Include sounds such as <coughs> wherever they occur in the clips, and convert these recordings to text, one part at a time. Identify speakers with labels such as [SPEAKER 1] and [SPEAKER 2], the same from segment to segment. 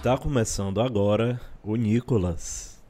[SPEAKER 1] Está começando agora o Nicolas.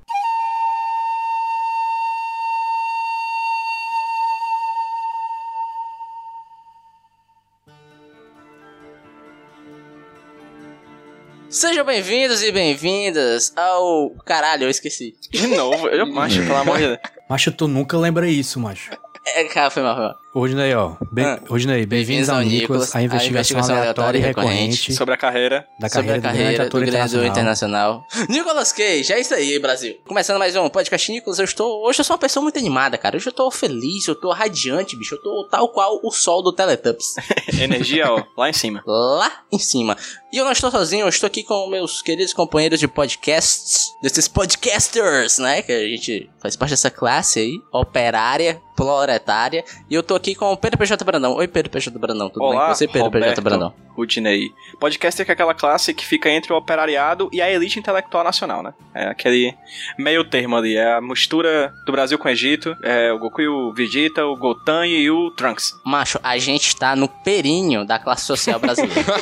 [SPEAKER 2] Sejam bem-vindos e bem-vindas ao. Caralho, eu esqueci.
[SPEAKER 3] De novo, eu macho, pelo amor de Deus.
[SPEAKER 4] Macho, tu nunca lembra isso, macho.
[SPEAKER 2] É, cara, foi mal, foi mal.
[SPEAKER 4] Rodinei, ó. Bem,
[SPEAKER 2] Ah.
[SPEAKER 4] Rodinei, bem-vindos ao Nicolas, a investigação, aleatória e recorrente
[SPEAKER 3] Sobre a carreira.
[SPEAKER 4] da
[SPEAKER 2] Sobre
[SPEAKER 4] carreira,
[SPEAKER 2] a carreira
[SPEAKER 4] do grande ator
[SPEAKER 2] do
[SPEAKER 4] internacional.
[SPEAKER 2] internacional. Nicolas Cage, é isso aí, Brasil. Começando mais um podcast Nicolas, eu estou. Hoje eu sou uma pessoa muito animada, cara. Hoje eu tô feliz, eu tô radiante, bicho. Eu tô tal qual o sol do Teletubbies. <laughs>
[SPEAKER 3] Energia, ó, lá em cima.
[SPEAKER 2] lá em cima. E eu não estou sozinho, eu estou aqui com meus queridos companheiros de podcasts, desses podcasters, né? Que a gente faz parte dessa classe aí, operária, proletária. E eu tô aqui com o Pedro PJ Brandão. Oi, Pedro PJ Brandão, tudo bem
[SPEAKER 3] Olá,
[SPEAKER 2] com você, Pedro PJ
[SPEAKER 3] Roberto
[SPEAKER 2] Brandão?
[SPEAKER 3] Rudinei. Podcast é aquela classe que fica entre o operariado e a elite intelectual nacional, né? É aquele meio termo ali. É a mistura do Brasil com o Egito. É o Goku e o Vegeta, o Gotan e o Trunks.
[SPEAKER 2] Macho, a gente tá no perinho da classe social brasileira.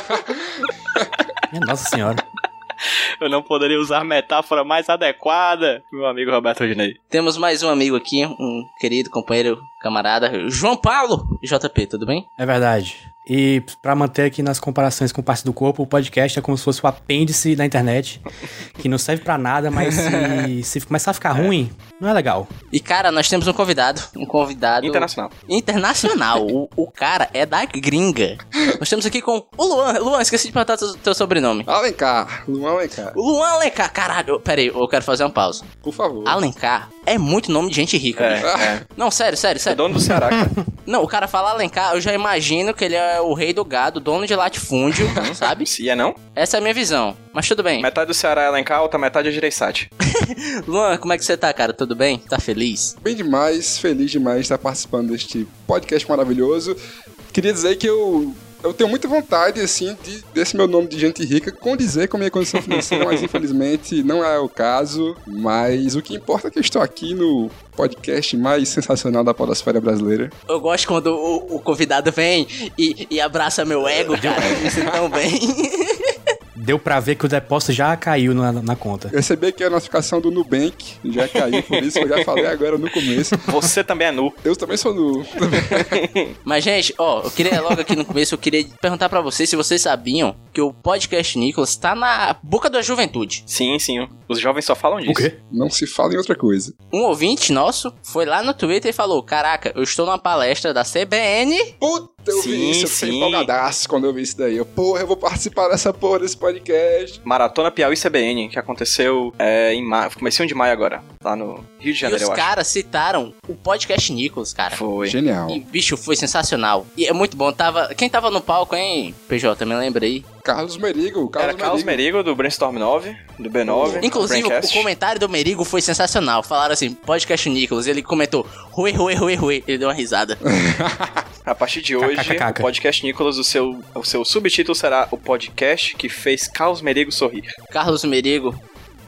[SPEAKER 4] Minha <laughs> nossa senhora. <laughs>
[SPEAKER 3] Eu não poderia usar metáfora mais adequada, meu amigo Roberto Rudinei.
[SPEAKER 2] Temos mais um amigo aqui, um querido companheiro, camarada, João Paulo JP, tudo bem?
[SPEAKER 4] É verdade. E pra manter aqui nas comparações com parte do corpo, o podcast é como se fosse o apêndice da internet, que não serve pra nada, mas se, <laughs> se começar a ficar ruim, não é legal.
[SPEAKER 2] E cara, nós temos um convidado, um convidado
[SPEAKER 3] Internacional.
[SPEAKER 2] internacional. o, o cara é da gringa. Nós temos aqui com o Luan. Luan, esqueci de perguntar teu, teu sobrenome.
[SPEAKER 5] Alencar, Luan Alencar,
[SPEAKER 2] Luan Alencar, caralho. Pera aí, eu quero fazer uma pausa.
[SPEAKER 5] por favor.
[SPEAKER 2] Alencar é muito nome de gente rica.
[SPEAKER 3] É, é.
[SPEAKER 2] Não, sério, sério,
[SPEAKER 3] É
[SPEAKER 2] sério.
[SPEAKER 3] dono do Ceará, cara.
[SPEAKER 2] Não, o cara fala Alencar, eu já imagino que ele é o rei do gado, dono de latifúndio, sabe?
[SPEAKER 3] E é não?
[SPEAKER 2] Essa é a minha visão. Mas tudo bem.
[SPEAKER 3] Metade do Ceará é Alencar, outra metade é Gereissati. <laughs>
[SPEAKER 2] Luan, como é que você tá, cara? Tudo bem? Tá feliz?
[SPEAKER 5] Bem demais, feliz demais de estar participando deste podcast maravilhoso. Queria dizer que eu, eu tenho muita vontade, assim, de, desse meu nome de gente rica condizer com a minha condição financeira, mas <laughs> infelizmente não é o caso. Mas o que importa é que eu estou aqui no podcast mais sensacional da podosfera brasileira.
[SPEAKER 2] Eu gosto quando o, o convidado vem e, e abraça meu ego, cara. Eu me sinto tão bem. <laughs>
[SPEAKER 4] Deu pra ver que o depósito já caiu na, na conta.
[SPEAKER 5] Eu recebi aqui a notificação do Nubank, já caiu, por isso que eu já falei agora no começo.
[SPEAKER 3] Você também é nu.
[SPEAKER 5] Eu também sou nu. <laughs>
[SPEAKER 2] Mas, gente, ó, eu queria logo aqui no começo, eu queria perguntar pra vocês se vocês sabiam que o podcast Nicolas tá na boca da juventude.
[SPEAKER 3] Sim, sim. Os jovens só falam disso.
[SPEAKER 4] O quê?
[SPEAKER 5] Não se fala em outra coisa.
[SPEAKER 2] Um ouvinte nosso foi lá no Twitter e falou: Caraca, eu estou numa palestra da CBN.
[SPEAKER 5] Puta, eu
[SPEAKER 3] Sim,
[SPEAKER 5] vi isso, eu fiquei
[SPEAKER 3] sim.
[SPEAKER 5] empolgadaço quando eu vi isso daí. Eu, porra, eu vou participar dessa porra desse podcast.
[SPEAKER 3] Maratona Piauí CBN, que aconteceu é, em maio, comecinho de maio agora, lá no Rio de
[SPEAKER 2] E
[SPEAKER 3] Janeiro,
[SPEAKER 2] os
[SPEAKER 3] eu acho.
[SPEAKER 2] caras citaram o podcast Nicolas, cara.
[SPEAKER 3] Foi.
[SPEAKER 5] Genial.
[SPEAKER 2] E, bicho, foi sensacional. E é muito bom. Tava... Quem tava no palco, hein, PJ? Me lembra aí.
[SPEAKER 5] Carlos Merigo, Carlos
[SPEAKER 3] Era Carlos
[SPEAKER 5] Merigo.
[SPEAKER 3] Merigo, do Brainstorm 9, do B9.
[SPEAKER 2] Inclusive, o, comentário do Merigo foi sensacional. Falaram assim, podcast Nicolas. Ele comentou, ruê, ruê, ruê, ruê. Ele deu uma risada. <laughs>
[SPEAKER 3] A partir de hoje,
[SPEAKER 4] KKKK.
[SPEAKER 3] o podcast Nicolas, o seu, o seu subtítulo será o podcast que fez Carlos Merigo sorrir.
[SPEAKER 2] Carlos Merigo,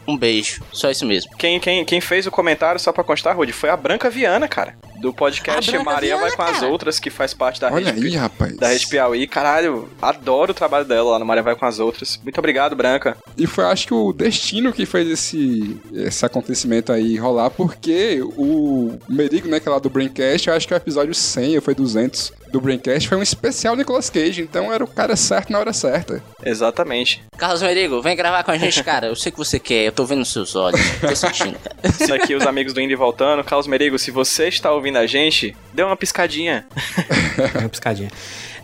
[SPEAKER 2] um beijo. Só isso mesmo.
[SPEAKER 3] Quem, quem, quem fez o comentário, só pra constar, Rudy, foi a Branca Viana, cara. Do podcast Maria Vai com as
[SPEAKER 2] cara.
[SPEAKER 3] Outras, que faz parte da
[SPEAKER 5] Olha
[SPEAKER 3] rede,
[SPEAKER 5] aí, rapaz.
[SPEAKER 3] da rede Piauí. Caralho, adoro o trabalho dela lá no Maria Vai com as Outras. Muito obrigado, Branca.
[SPEAKER 5] E foi, acho que, o destino que fez esse, esse acontecimento aí rolar, porque o Merigo, né, que é lá do Braincast, eu acho que é o episódio 100 ou foi 200 do Braincast, foi um especial Nicolas Cage, então era o cara certo na hora certa.
[SPEAKER 3] Exatamente.
[SPEAKER 2] Carlos Merigo, vem gravar com a gente, cara. Eu sei que você quer, eu tô vendo nos seus olhos. Tô sentindo, cara.
[SPEAKER 3] Isso aqui, os amigos do Indy voltando. Carlos Merigo, se você está ouvindo a gente, dê uma piscadinha. <laughs>
[SPEAKER 4] Uma piscadinha.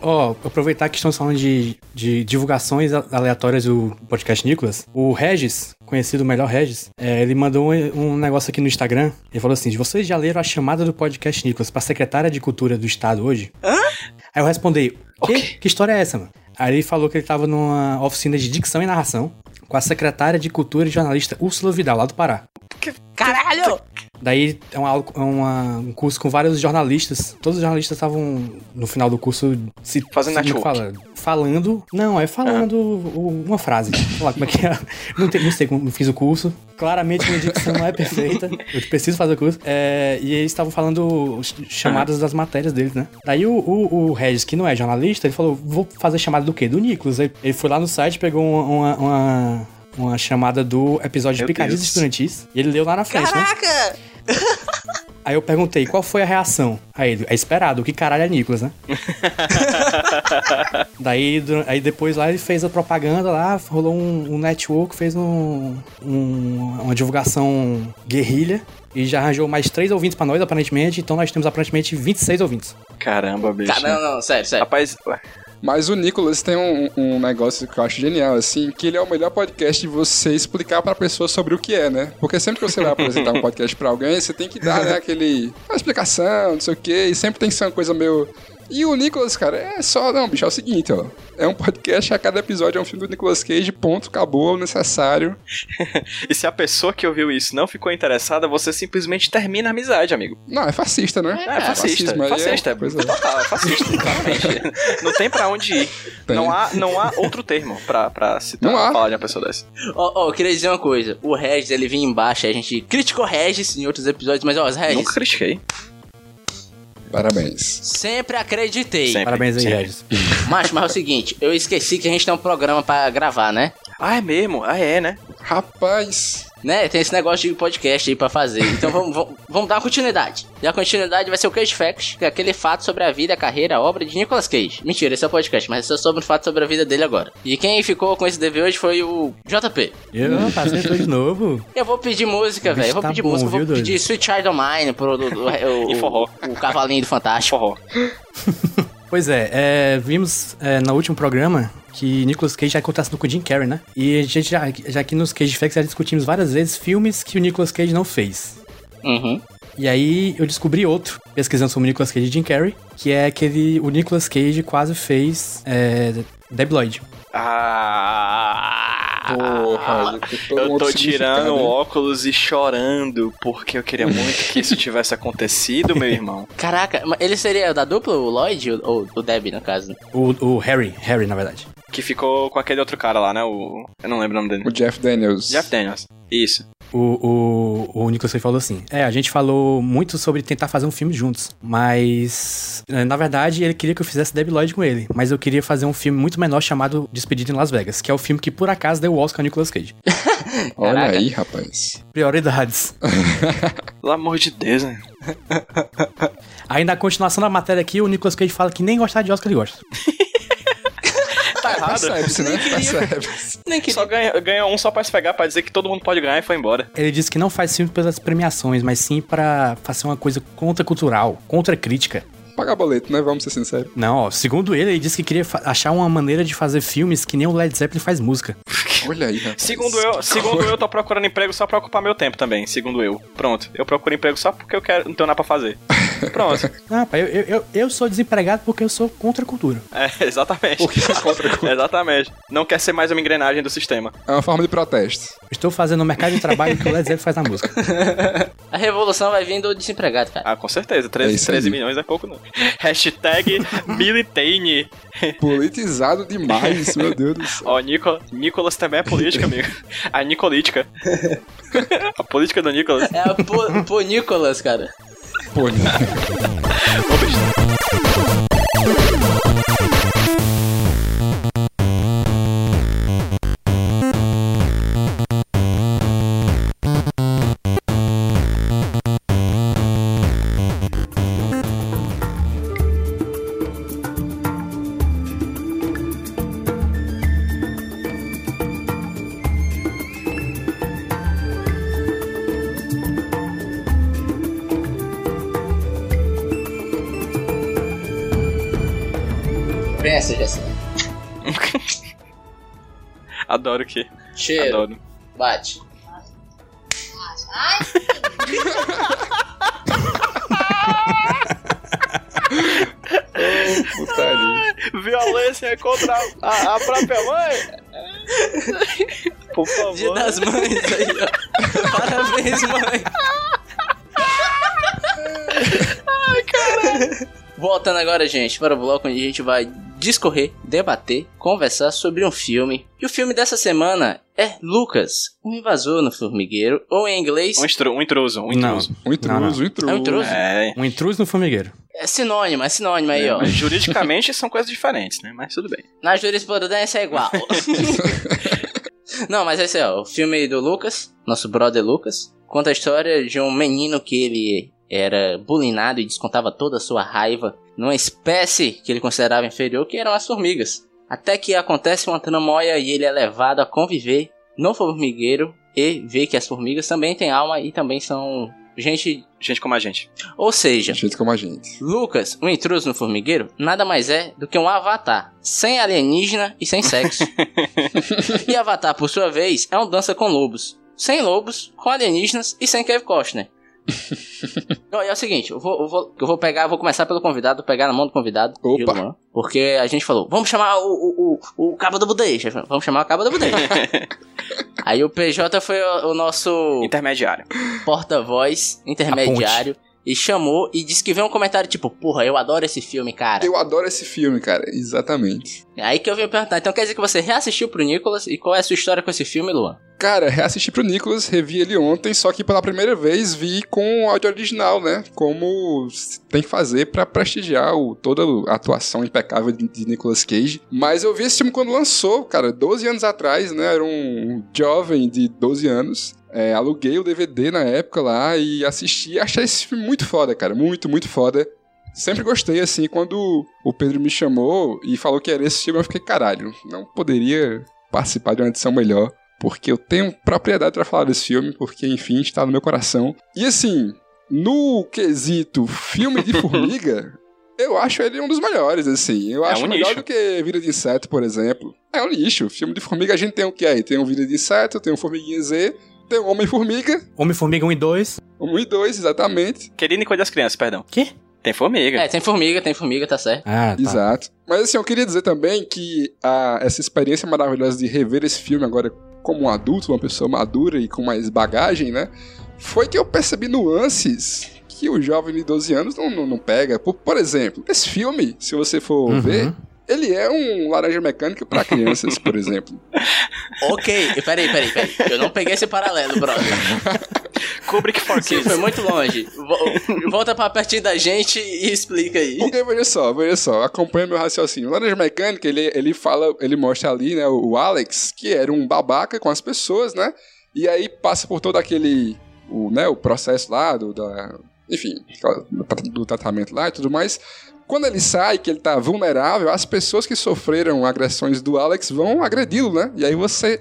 [SPEAKER 4] Ó, aproveitar que estamos falando de, de divulgações aleatórias do podcast Nicolas, o Regis, conhecido o melhor Regis, é, ele mandou um, um negócio aqui no Instagram. Ele falou assim: vocês já leram a chamada do podcast Nicolas pra secretária de Cultura do Estado hoje? Hã? Aí eu respondi: que, que história é essa, mano? Aí ele falou que ele tava numa oficina de dicção e narração com a secretária de Cultura e jornalista Úrsula Vidal, lá do Pará.
[SPEAKER 2] Caralho!
[SPEAKER 4] Daí é uma, aula- é uma- um curso com vários jornalistas. Todos os jornalistas estavam no final do curso se
[SPEAKER 3] Fazendo
[SPEAKER 4] se-
[SPEAKER 3] network.
[SPEAKER 4] fala- falando. Não, é falando o- uma frase. Sei lá como é que é. Não, tem- não sei como não fiz o curso. Claramente minha dicção não é perfeita. Eu preciso fazer o curso. É, e eles estavam falando os- chamadas das matérias deles, né? Daí o, o, o Regis, que não é jornalista, ele falou: vou fazer chamada do quê? Do Nicolas. Ele foi lá no site, pegou uma. uma- uma- uma chamada do episódio de Picadinhas. Estudantis. E ele leu lá na frente, né?
[SPEAKER 2] Caraca!
[SPEAKER 4] Aí eu perguntei, qual foi a reação? Aí ele, é esperado, o que caralho é Nicolas, né? <laughs> Daí aí depois lá ele fez a propaganda lá, rolou um, um network, fez um, um- uma divulgação guerrilha e já arranjou mais três ouvintes pra nós, aparentemente. Então nós temos aparentemente 26 ouvintes.
[SPEAKER 3] Caramba, bicho.
[SPEAKER 2] Cara, não, não, sério, sério.
[SPEAKER 3] Rapaz, ué,
[SPEAKER 5] Mas o Nicolas tem um, um negócio que eu acho genial, assim, que ele é o melhor podcast de você explicar pra pessoa sobre o que é, né? Porque sempre que você vai apresentar um <laughs> podcast pra alguém, você tem que dar, né, aquele... Uma explicação, não sei o quê, e sempre tem que ser uma coisa meio... E o Nicolas, cara, é só... Não, bicho, é o seguinte, ó. É um podcast, a cada episódio é um filme do Nicolas Cage, ponto, acabou, necessário. <laughs>
[SPEAKER 3] e se a pessoa que ouviu isso não ficou interessada, você simplesmente termina a amizade, amigo.
[SPEAKER 5] Não, é fascista, né?
[SPEAKER 3] É, fascista.
[SPEAKER 5] Fascismo aí
[SPEAKER 3] fascista. É,
[SPEAKER 5] coisa-
[SPEAKER 3] total, é fascista, claramente. <laughs> Não tem pra onde ir.
[SPEAKER 5] Tem.
[SPEAKER 3] Não há, não há outro termo pra, pra citar,
[SPEAKER 5] Não há.
[SPEAKER 3] falar de uma pessoa dessa.
[SPEAKER 2] Ó, ó, eu queria dizer uma coisa. O Regis, ele vinha embaixo, a gente criticou o Regis em outros episódios, mas ó, os Regis,
[SPEAKER 3] Nunca critiquei.
[SPEAKER 5] Parabéns.
[SPEAKER 2] sempre acreditei.
[SPEAKER 3] Sempre.
[SPEAKER 4] Parabéns aí. Regis. <laughs>
[SPEAKER 2] Macho, mas é o seguinte, eu esqueci que a gente tem um programa pra gravar, né?
[SPEAKER 3] Ah, é mesmo? Ah, é, né?
[SPEAKER 5] Rapaz...
[SPEAKER 2] Né? Tem esse negócio de podcast aí pra fazer. Então vamos, vamos, vamos dar uma continuidade. E a continuidade vai ser o Cage Facts, que é aquele fato sobre a vida, a carreira, a obra de Nicolas Cage. Mentira, esse é o podcast, mas é só sobre o fato sobre a vida dele agora. E quem ficou com esse dever hoje foi o JP.
[SPEAKER 4] Eu passei de novo.
[SPEAKER 2] Eu vou pedir música, velho. Eu vou
[SPEAKER 4] tá
[SPEAKER 2] pedir
[SPEAKER 4] bom,
[SPEAKER 2] música. Eu vou
[SPEAKER 4] viu, doido?
[SPEAKER 2] pedir Sweet Child of Mine pro do, do- o, <laughs>
[SPEAKER 3] E forró.
[SPEAKER 2] o, o cavalinho do Fantástico.
[SPEAKER 3] Forró.
[SPEAKER 4] Pois é, é, vimos é, no último programa que Nicolas Cage já acontece com o Jim Carrey, né? E a gente já, já aqui nos Cage Facts já discutimos várias vezes filmes que o Nicolas Cage não fez.
[SPEAKER 2] Uhum.
[SPEAKER 4] E aí eu descobri outro, pesquisando sobre o Nicolas Cage e Jim Carrey, que é aquele. O Nicolas Cage quase fez é, Debi Lloyd.
[SPEAKER 3] Ah!
[SPEAKER 5] Porra,
[SPEAKER 3] Eu
[SPEAKER 5] outro
[SPEAKER 3] tô tirando o óculos e chorando, porque eu queria muito que isso tivesse acontecido, meu irmão. <laughs>
[SPEAKER 2] Caraca, mas ele seria da dupla, o Lloyd ou ou o Debbie, no caso?
[SPEAKER 4] O, o Harry, Harry, na verdade.
[SPEAKER 3] Que ficou com aquele outro cara lá, né? O. Eu não lembro o nome dele.
[SPEAKER 5] O Jeff Daniels.
[SPEAKER 3] Jeff Daniels. Isso.
[SPEAKER 4] O, o, o Nicolas Cage falou assim: É, a gente falou muito sobre tentar fazer um filme juntos, mas é, na verdade ele queria que eu fizesse Debi Lloyd com ele, mas eu queria fazer um filme muito menor chamado Despedido em Las Vegas, que é o filme que por acaso deu o Oscar ao Nicolas Cage. <laughs>
[SPEAKER 5] Olha aí, rapaz.
[SPEAKER 4] Prioridades. <laughs>
[SPEAKER 3] Pelo amor de Deus, né?
[SPEAKER 4] Aí na continuação da matéria aqui, o Nicolas Cage fala que nem gostar de Oscar ele gosta. <laughs>
[SPEAKER 3] Tá errado.
[SPEAKER 5] Percebe-se, né? Percebe-se.
[SPEAKER 2] Nem que
[SPEAKER 3] Só ganha, ganha um só pra se pegar, pra dizer que todo mundo pode ganhar e foi embora.
[SPEAKER 4] Ele disse que não faz filme pelas premiações, mas sim pra fazer uma coisa contracultural, contra crítica.
[SPEAKER 5] Pagar boleto, né? Vamos ser sinceros.
[SPEAKER 4] Não, ó, segundo ele, ele disse que queria achar uma maneira de fazer filmes que nem o Led Zeppelin faz música.
[SPEAKER 5] Olha aí, rapaz.
[SPEAKER 3] Segundo eu, segundo eu, tô <laughs> procurando emprego só pra ocupar meu tempo também, segundo eu. Pronto. Eu procuro emprego só porque eu quero, não tenho nada pra fazer. Pronto.
[SPEAKER 4] Não, pai, eu, eu, eu, eu sou desempregado porque eu sou contra a cultura.
[SPEAKER 3] É, exatamente.
[SPEAKER 5] Por que é contra a <laughs>
[SPEAKER 3] Exatamente. Não quer ser mais uma engrenagem do sistema.
[SPEAKER 5] É uma forma de protesto.
[SPEAKER 4] Estou fazendo no mercado de trabalho que o Led Zeppelin faz na música. <laughs>
[SPEAKER 2] a revolução vai vir do desempregado, cara.
[SPEAKER 3] Ah, com certeza.
[SPEAKER 5] É
[SPEAKER 3] 13,
[SPEAKER 5] isso
[SPEAKER 3] 13
[SPEAKER 5] aí.
[SPEAKER 3] milhões é pouco, não. <laughs> Hashtag Militane.
[SPEAKER 5] Politizado demais, meu Deus do céu.
[SPEAKER 3] Ó, Nico, Nicolas também é política, amigo. A Nicolítica. A política do Nicolas.
[SPEAKER 2] É a po, po Nicolas, cara.
[SPEAKER 5] Pô,
[SPEAKER 3] Ô,
[SPEAKER 2] Pensa, Jéssica. <laughs>
[SPEAKER 3] Adoro que.
[SPEAKER 2] Cheiro.
[SPEAKER 3] Adoro.
[SPEAKER 2] Bate. <laughs>
[SPEAKER 5] putaria.
[SPEAKER 3] Violência contra a, a própria mãe. por favor.
[SPEAKER 2] Dia das mães aí, ó. <laughs> Parabéns, mãe. Ai, caralho. Voltando agora, gente, para o bloco onde a gente vai discorrer, debater, conversar sobre um filme. E o filme dessa semana é Lucas, um invasor no formigueiro, ou em inglês,
[SPEAKER 3] Um, estru- um intruso, um
[SPEAKER 4] Não.
[SPEAKER 3] intruso.
[SPEAKER 5] Um intruso,
[SPEAKER 4] Não, não.
[SPEAKER 5] um intruso.
[SPEAKER 2] É um intruso?
[SPEAKER 3] É.
[SPEAKER 4] Um intruso no formigueiro.
[SPEAKER 2] é sinônimo, é sinônimo aí, ó.
[SPEAKER 3] Mas juridicamente são coisas diferentes, né? Mas tudo bem.
[SPEAKER 2] Na jurisprudência é igual. <laughs> Não, mas esse é ó, o filme do Lucas, nosso brother Lucas, conta a história de um menino que ele era bulinado e descontava toda a sua raiva numa espécie que ele considerava inferior, que eram as formigas. Até que acontece uma tramóia e ele é levado a conviver no formigueiro e vê que as formigas também têm alma e também são gente.
[SPEAKER 3] Gente como a gente.
[SPEAKER 2] Ou seja,
[SPEAKER 5] Gente como a gente.
[SPEAKER 2] Lucas, um intruso no formigueiro, nada mais é do que um avatar, sem alienígena e sem sexo. <laughs> e Avatar, por sua vez, é um dança com lobos, sem lobos, com alienígenas e sem Kevin Costner. E é o seguinte, eu vou, eu vou, eu vou pegar, eu vou começar pelo convidado, pegar na mão do convidado,
[SPEAKER 5] Opa.
[SPEAKER 2] Gilman, porque a gente falou, vamos chamar o, o, o, o Cabo da Budeja, vamos chamar o Cabo da Budeja. <laughs> Aí o PJ foi o, o nosso
[SPEAKER 3] Intermediário.
[SPEAKER 2] porta-voz, intermediário, e chamou e disse que veio um comentário tipo, porra, eu adoro esse filme, cara.
[SPEAKER 5] Eu adoro esse filme, cara. Exatamente.
[SPEAKER 2] É Aí que eu vim perguntar, então quer dizer que você reassistiu pro Nicolas e qual é a sua história com esse filme, Luan?
[SPEAKER 5] Cara, reassisti pro Nicholas, revi ele ontem, só que pela primeira vez vi com o áudio original, né? Como tem que fazer pra prestigiar o, toda a atuação impecável de, de Nicolas Cage. Mas eu vi esse filme quando lançou, cara, 12 anos atrás, né? Era um jovem de 12 anos. É, aluguei o DVD na época lá e assisti. Achei esse filme muito foda, cara. Muito, muito foda. Sempre gostei, assim, quando o Pedro me chamou e falou que era esse filme, eu fiquei, caralho, não poderia participar de uma edição melhor porque eu tenho propriedade pra falar desse filme, porque, enfim, está no meu coração. E assim, no quesito filme de formiga, <laughs> eu acho ele um dos melhores, assim. Eu
[SPEAKER 3] É
[SPEAKER 5] acho
[SPEAKER 3] um
[SPEAKER 5] melhor
[SPEAKER 3] nicho.
[SPEAKER 5] do que Vida de Inseto, por exemplo. É um lixo. Filme de formiga a gente tem o que aí? Tem o Vida de Inseto, tem o Formiguinha Z, tem o Homem-Formiga,
[SPEAKER 4] Homem-Formiga 1 e 2.
[SPEAKER 5] um e dois, exatamente.
[SPEAKER 3] Querido e Coisa das Crianças, perdão.
[SPEAKER 4] Quê?
[SPEAKER 3] Tem formiga.
[SPEAKER 2] É, tem formiga, tem formiga, tá certo.
[SPEAKER 4] Ah, tá.
[SPEAKER 5] Exato. Mas assim, eu queria dizer também que a, essa experiência maravilhosa de rever esse filme agora como um adulto, uma pessoa madura e com mais bagagem, né? Foi que eu percebi nuances que o jovem de 12 anos não, não, não pega. Por, por exemplo, esse filme, se você for
[SPEAKER 4] Uhum.
[SPEAKER 5] ver, ele é um laranja mecânico pra crianças, por exemplo. <laughs>
[SPEAKER 2] Ok, peraí, peraí, peraí. Eu não peguei esse paralelo, brother. <laughs>
[SPEAKER 3] Kubrick for Kids.
[SPEAKER 2] foi muito longe. Vo- Volta pra pertinho da gente e explica aí.
[SPEAKER 5] Porque, veja só, veja só, acompanha meu raciocínio. O Laranja Mecânica, ele, ele fala, ele mostra ali, né, o Alex, que era um babaca com as pessoas, né? E aí passa por todo aquele, o, né, o processo lá, do, da, enfim, do tratamento lá e tudo mais. Quando ele sai, que ele tá vulnerável, as pessoas que sofreram agressões do Alex vão agredi-lo, né? E aí você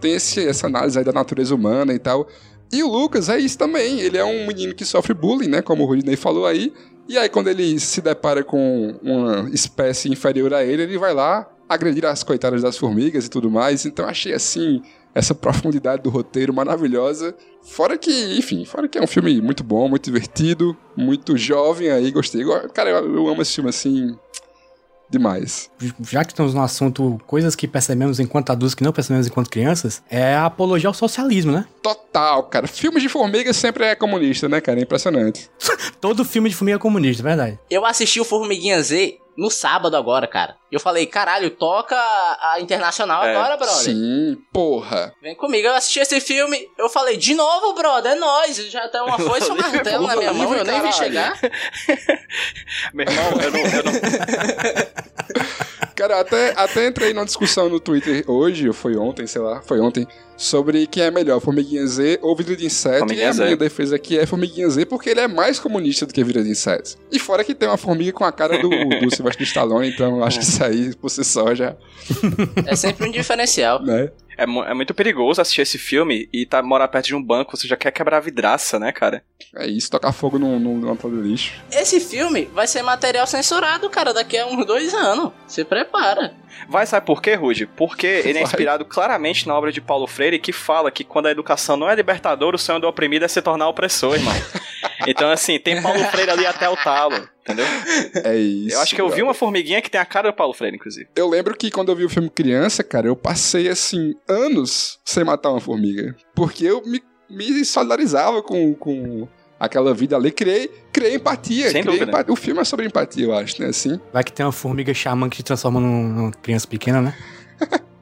[SPEAKER 5] tem esse, essa análise aí da natureza humana e tal. E o Lucas é isso também. Ele é um menino que sofre bullying, né? Como o Rudinei falou aí. E aí, quando ele se depara com uma espécie inferior a ele, ele vai lá agredir as coitadas das formigas e tudo mais. Então, achei assim. Essa profundidade do roteiro maravilhosa. Fora que, enfim, fora que é um filme muito bom, muito divertido, muito jovem aí, gostei. Cara, eu, eu amo esse filme assim. Demais.
[SPEAKER 4] Já que estamos no assunto coisas que percebemos enquanto adultos que não percebemos enquanto crianças, é a apologia ao socialismo, né?
[SPEAKER 5] Total, cara. Filme de formiga sempre é comunista, né, cara? É impressionante. <laughs>
[SPEAKER 4] Todo filme de formiga é comunista, é verdade.
[SPEAKER 2] Eu assisti o Formiguinha Z no sábado agora, cara. Eu falei, caralho, toca a Internacional
[SPEAKER 3] É,
[SPEAKER 2] agora, brother.
[SPEAKER 5] Sim, porra.
[SPEAKER 2] Vem comigo, eu assisti esse filme. Eu falei, de novo, brother, é nóis. Já tem uma foice e um martelo na minha mão, eu nem vi chegar. <laughs>
[SPEAKER 3] Meu irmão, eu não, eu não- <laughs>
[SPEAKER 5] Cara, até, até entrei numa discussão no Twitter hoje, ou foi ontem, sei lá, foi ontem, sobre quem é melhor, Formiguinha Z ou Vida de Inseto.
[SPEAKER 3] Formiguinha
[SPEAKER 5] e a
[SPEAKER 3] Z.
[SPEAKER 5] minha defesa aqui é Formiguinha Z porque ele é mais comunista do que Vida de Inseto. E fora que tem uma formiga com a cara do, do <laughs> Sylvester Stallone, então eu acho que isso aí, por si só, já,
[SPEAKER 2] É sempre um diferencial.
[SPEAKER 5] né?
[SPEAKER 3] É, é muito perigoso assistir esse filme e tá morar perto de um banco, você já quer quebrar a vidraça, né, cara?
[SPEAKER 5] É isso, tocar fogo num, num, numa lata de lixo.
[SPEAKER 2] Esse filme vai ser material censurado, cara, daqui a uns dois anos. Se prepara.
[SPEAKER 3] Vai, sabe por quê, Rude? Porque ele é
[SPEAKER 5] Vai.
[SPEAKER 3] inspirado claramente na obra de Paulo Freire, que fala que quando a educação não é libertadora, o sonho do oprimido é se tornar opressor, irmão. <laughs> Então, assim, tem Paulo Freire ali até o talo, entendeu?
[SPEAKER 5] É isso.
[SPEAKER 3] Eu acho que eu vi uma formiguinha que tem a cara do Paulo Freire, inclusive.
[SPEAKER 5] Eu lembro que quando eu vi o filme criança, cara, eu passei, assim, anos sem matar uma formiga. Porque eu me, me solidarizava com, com aquela vida ali. Criei, criei empatia.
[SPEAKER 3] Sem
[SPEAKER 5] criei
[SPEAKER 3] dúvida.
[SPEAKER 5] empa- O filme é sobre empatia, eu acho, né? Assim.
[SPEAKER 4] Vai que tem uma formiga xamã que te transforma num- numa criança pequena, né?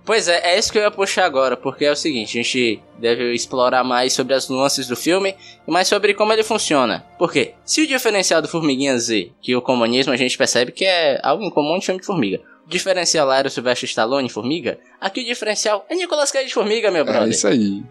[SPEAKER 2] Pois é, é isso que eu ia puxar agora, porque é o seguinte, a gente deve explorar mais sobre as nuances do filme e mais sobre como ele funciona. Por quê? Se o diferencial do Formiguinha Z, que o comunismo a gente percebe que é algo em comum de filme de formiga, o diferencial lá era o Sylvester Stallone Formiga, aqui o diferencial é Nicolas Cage de Formiga, meu
[SPEAKER 5] É
[SPEAKER 2] brother.
[SPEAKER 5] isso aí.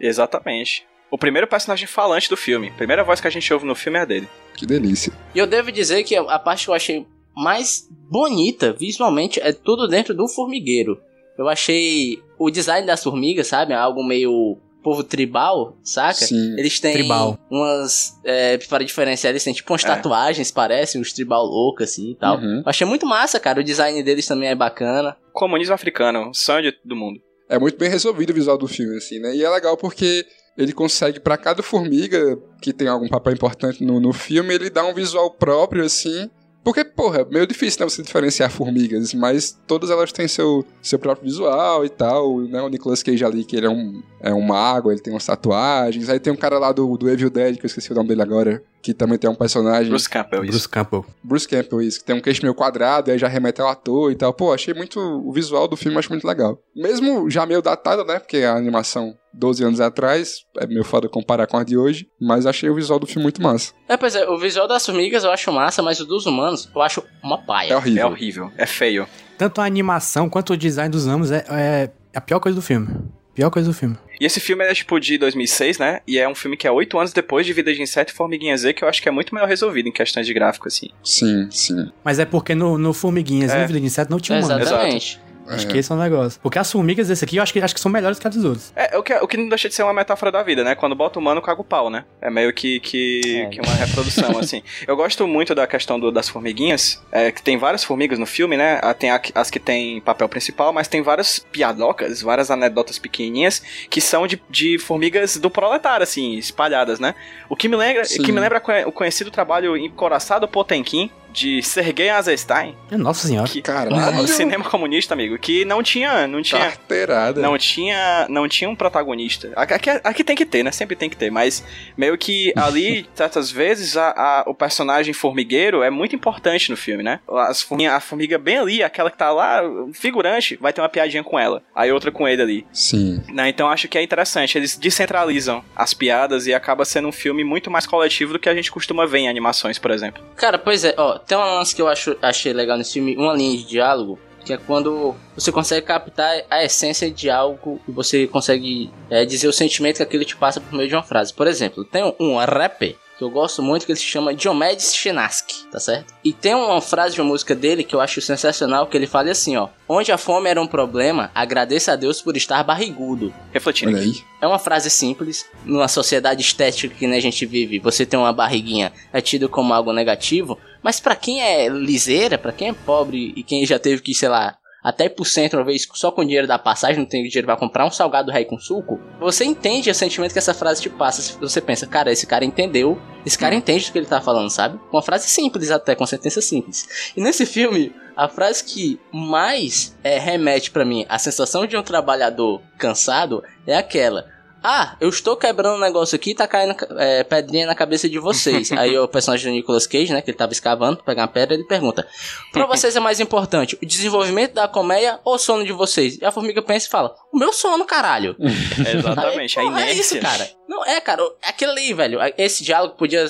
[SPEAKER 3] Exatamente. O primeiro personagem falante do filme. A primeira voz que a gente ouve no filme é a dele.
[SPEAKER 5] Que delícia.
[SPEAKER 2] E eu devo dizer que a parte que eu achei mais bonita visualmente é tudo dentro do formigueiro. Eu achei o design das formigas, sabe? Algo meio povo tribal, saca?
[SPEAKER 5] Sim.
[SPEAKER 2] Eles têm
[SPEAKER 4] Tribal.
[SPEAKER 2] umas. é, para diferenciar, eles têm tipo umas
[SPEAKER 3] É.
[SPEAKER 2] tatuagens, parece, uns tribal loucos assim e tal.
[SPEAKER 5] Uhum.
[SPEAKER 2] Eu achei muito massa, cara. O design deles também é bacana.
[SPEAKER 3] Comunismo africano, o sonho de- do mundo.
[SPEAKER 5] É muito bem resolvido o visual do filme, assim, né? E é legal porque ele consegue, pra cada formiga que tem algum papel importante no, no filme, ele dá um visual próprio, assim. Porque, porra, é meio difícil, né, você diferenciar formigas, mas todas elas têm seu, seu próprio visual e tal, né? O Nicolas Cage ali, que ele é um, é um mago, ele tem umas tatuagens. Aí tem um cara lá do, do Evil Dead, que eu esqueci o nome dele agora, que também tem um personagem.
[SPEAKER 3] Bruce Campbell, isso.
[SPEAKER 4] Bruce Campbell.
[SPEAKER 5] Bruce Campbell, isso, que tem um queixo meio quadrado, aí já remete ao ator e tal. Pô, achei muito. O visual do filme eu acho muito legal. Mesmo já meio datado, né? Porque a animação 12 anos atrás, é meio foda comparar com a de hoje, mas achei o visual do filme muito massa.
[SPEAKER 2] É, pois é, o visual das formigas eu acho massa, mas o dos humanos eu acho uma
[SPEAKER 5] É
[SPEAKER 2] paia.
[SPEAKER 3] É
[SPEAKER 5] horrível.
[SPEAKER 3] horrível, é feio.
[SPEAKER 4] Tanto a animação quanto o design dos amos é, é a pior coisa do filme. Pior coisa do filme.
[SPEAKER 3] E esse filme é tipo de 2006, né? E é um filme que é oito anos depois de Vida de Inseto e Formiguinha Z, que eu acho que é muito melhor resolvido em questões de gráfico, assim.
[SPEAKER 5] Sim, sim.
[SPEAKER 4] Mas é porque no, no Formiguinhas e
[SPEAKER 3] É.
[SPEAKER 4] no Vida de Inseto não tinha humano.
[SPEAKER 2] Exatamente.
[SPEAKER 4] Acho
[SPEAKER 5] É.
[SPEAKER 4] que esse é o negócio. Porque as formigas desse aqui eu acho que, acho que são melhores que as dos outros.
[SPEAKER 3] É, o que, o que não deixa de ser uma metáfora da vida, né? Quando bota humano, caga o pau, né? É meio que, que,
[SPEAKER 2] É.
[SPEAKER 3] que uma reprodução, assim. Eu gosto muito da questão do- das formiguinhas, é, que tem várias formigas no filme, né? Ah, Tem a- as que tem papel principal, mas tem várias piadocas, várias anedotas pequenininhas, que são de, de formigas do proletário, assim, espalhadas, né? O que me lembra,
[SPEAKER 5] Sim.
[SPEAKER 3] que me lembra o conhecido trabalho encoraçado Potemkin, de Sergei Eisenstein,
[SPEAKER 4] Nossa senhora.
[SPEAKER 3] que,
[SPEAKER 5] Caralho.
[SPEAKER 3] o cinema comunista, amigo, que não tinha, não tinha
[SPEAKER 5] Carteirada.
[SPEAKER 3] não tinha, não tinha um protagonista. Aqui, aqui tem que ter, né? Sempre tem que ter. Mas meio que ali, <laughs> certas vezes, a, a- o personagem formigueiro é muito importante no filme, né? As formiga, a formiga bem ali, aquela que tá lá, figurante, vai ter uma piadinha com ela. Aí outra com ele ali.
[SPEAKER 5] Sim.
[SPEAKER 3] Né? Então acho que é interessante. Eles descentralizam as piadas e acaba sendo um filme muito mais coletivo do que a gente costuma ver em animações, por exemplo.
[SPEAKER 2] Cara, pois é, ó, tem um lance que eu acho, achei legal nesse filme, uma linha de diálogo, que é quando você consegue captar a essência de algo e você consegue é, dizer o sentimento que aquilo te passa por meio de uma frase. Por exemplo, tem um, um rapper que eu gosto muito que ele se chama Diomedes Chinaski, tá certo? E tem uma frase de uma música dele que eu acho sensacional, que ele fala assim, ó: "Onde a fome era um problema, agradeça a Deus por estar barrigudo".
[SPEAKER 3] Refletindo
[SPEAKER 5] Olha
[SPEAKER 3] aqui.
[SPEAKER 5] aí.
[SPEAKER 2] É uma frase simples. Numa sociedade estética que né, a gente vive, você ter uma barriguinha é tido como algo negativo. Mas pra quem é liseira, pra quem é pobre e quem já teve que, sei lá, até ir pro centro uma vez só com dinheiro da passagem, não tem dinheiro pra comprar um salgado rei com suco, você entende o sentimento que essa frase te passa. Você pensa, cara, esse cara entendeu, esse cara entende o que ele tá falando, sabe? Uma frase simples até, com sentença simples. E nesse filme, a frase que mais é, remete pra mim à sensação de um trabalhador cansado é aquela. Ah, eu estou quebrando um negócio aqui e tá caindo é, pedrinha na cabeça de vocês. <laughs> Aí o personagem do Nicolas Cage, né, que ele tava escavando pegar uma pedra, ele pergunta: Pra vocês é mais importante o desenvolvimento da colmeia ou o sono de vocês? E a formiga pensa e fala: O meu sono, caralho. <laughs>
[SPEAKER 3] Exatamente,
[SPEAKER 2] Aí,
[SPEAKER 3] a
[SPEAKER 2] porra, É
[SPEAKER 3] inércia.
[SPEAKER 2] isso, cara. Não, é, cara, aquilo ali, velho. Esse diálogo podia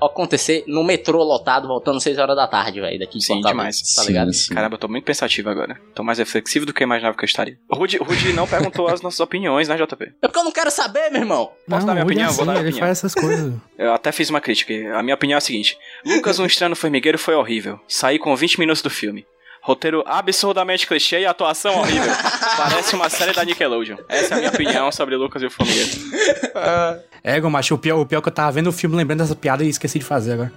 [SPEAKER 2] acontecer no metrô lotado, voltando 6 horas da tarde, velho, daqui de
[SPEAKER 3] Sim, demais.
[SPEAKER 2] Tá ligado?
[SPEAKER 5] Sim, sim.
[SPEAKER 3] Caramba, eu tô muito pensativo agora. Tô mais reflexivo do que eu imaginava que eu estaria. O Rudy, não perguntou as nossas opiniões, né, JP?
[SPEAKER 2] É porque eu não quero saber, meu irmão.
[SPEAKER 3] Posso dar minha opinião? Vou
[SPEAKER 4] sim,
[SPEAKER 3] dar minha
[SPEAKER 4] ele
[SPEAKER 3] opinião.
[SPEAKER 4] faz essas coisas. <laughs>
[SPEAKER 3] Eu até fiz uma crítica. A minha opinião é a seguinte: Lucas, um estranho formigueiro, foi horrível. Saí com 20 minutos do filme. Roteiro absurdamente clichê e atuação horrível. <laughs> Parece uma série da Nickelodeon. Essa é a minha opinião sobre Lucas e o Formigueiro.
[SPEAKER 4] Ego, macho, o pior, o pior é que eu tava vendo o filme lembrando dessa piada e esqueci de fazer agora.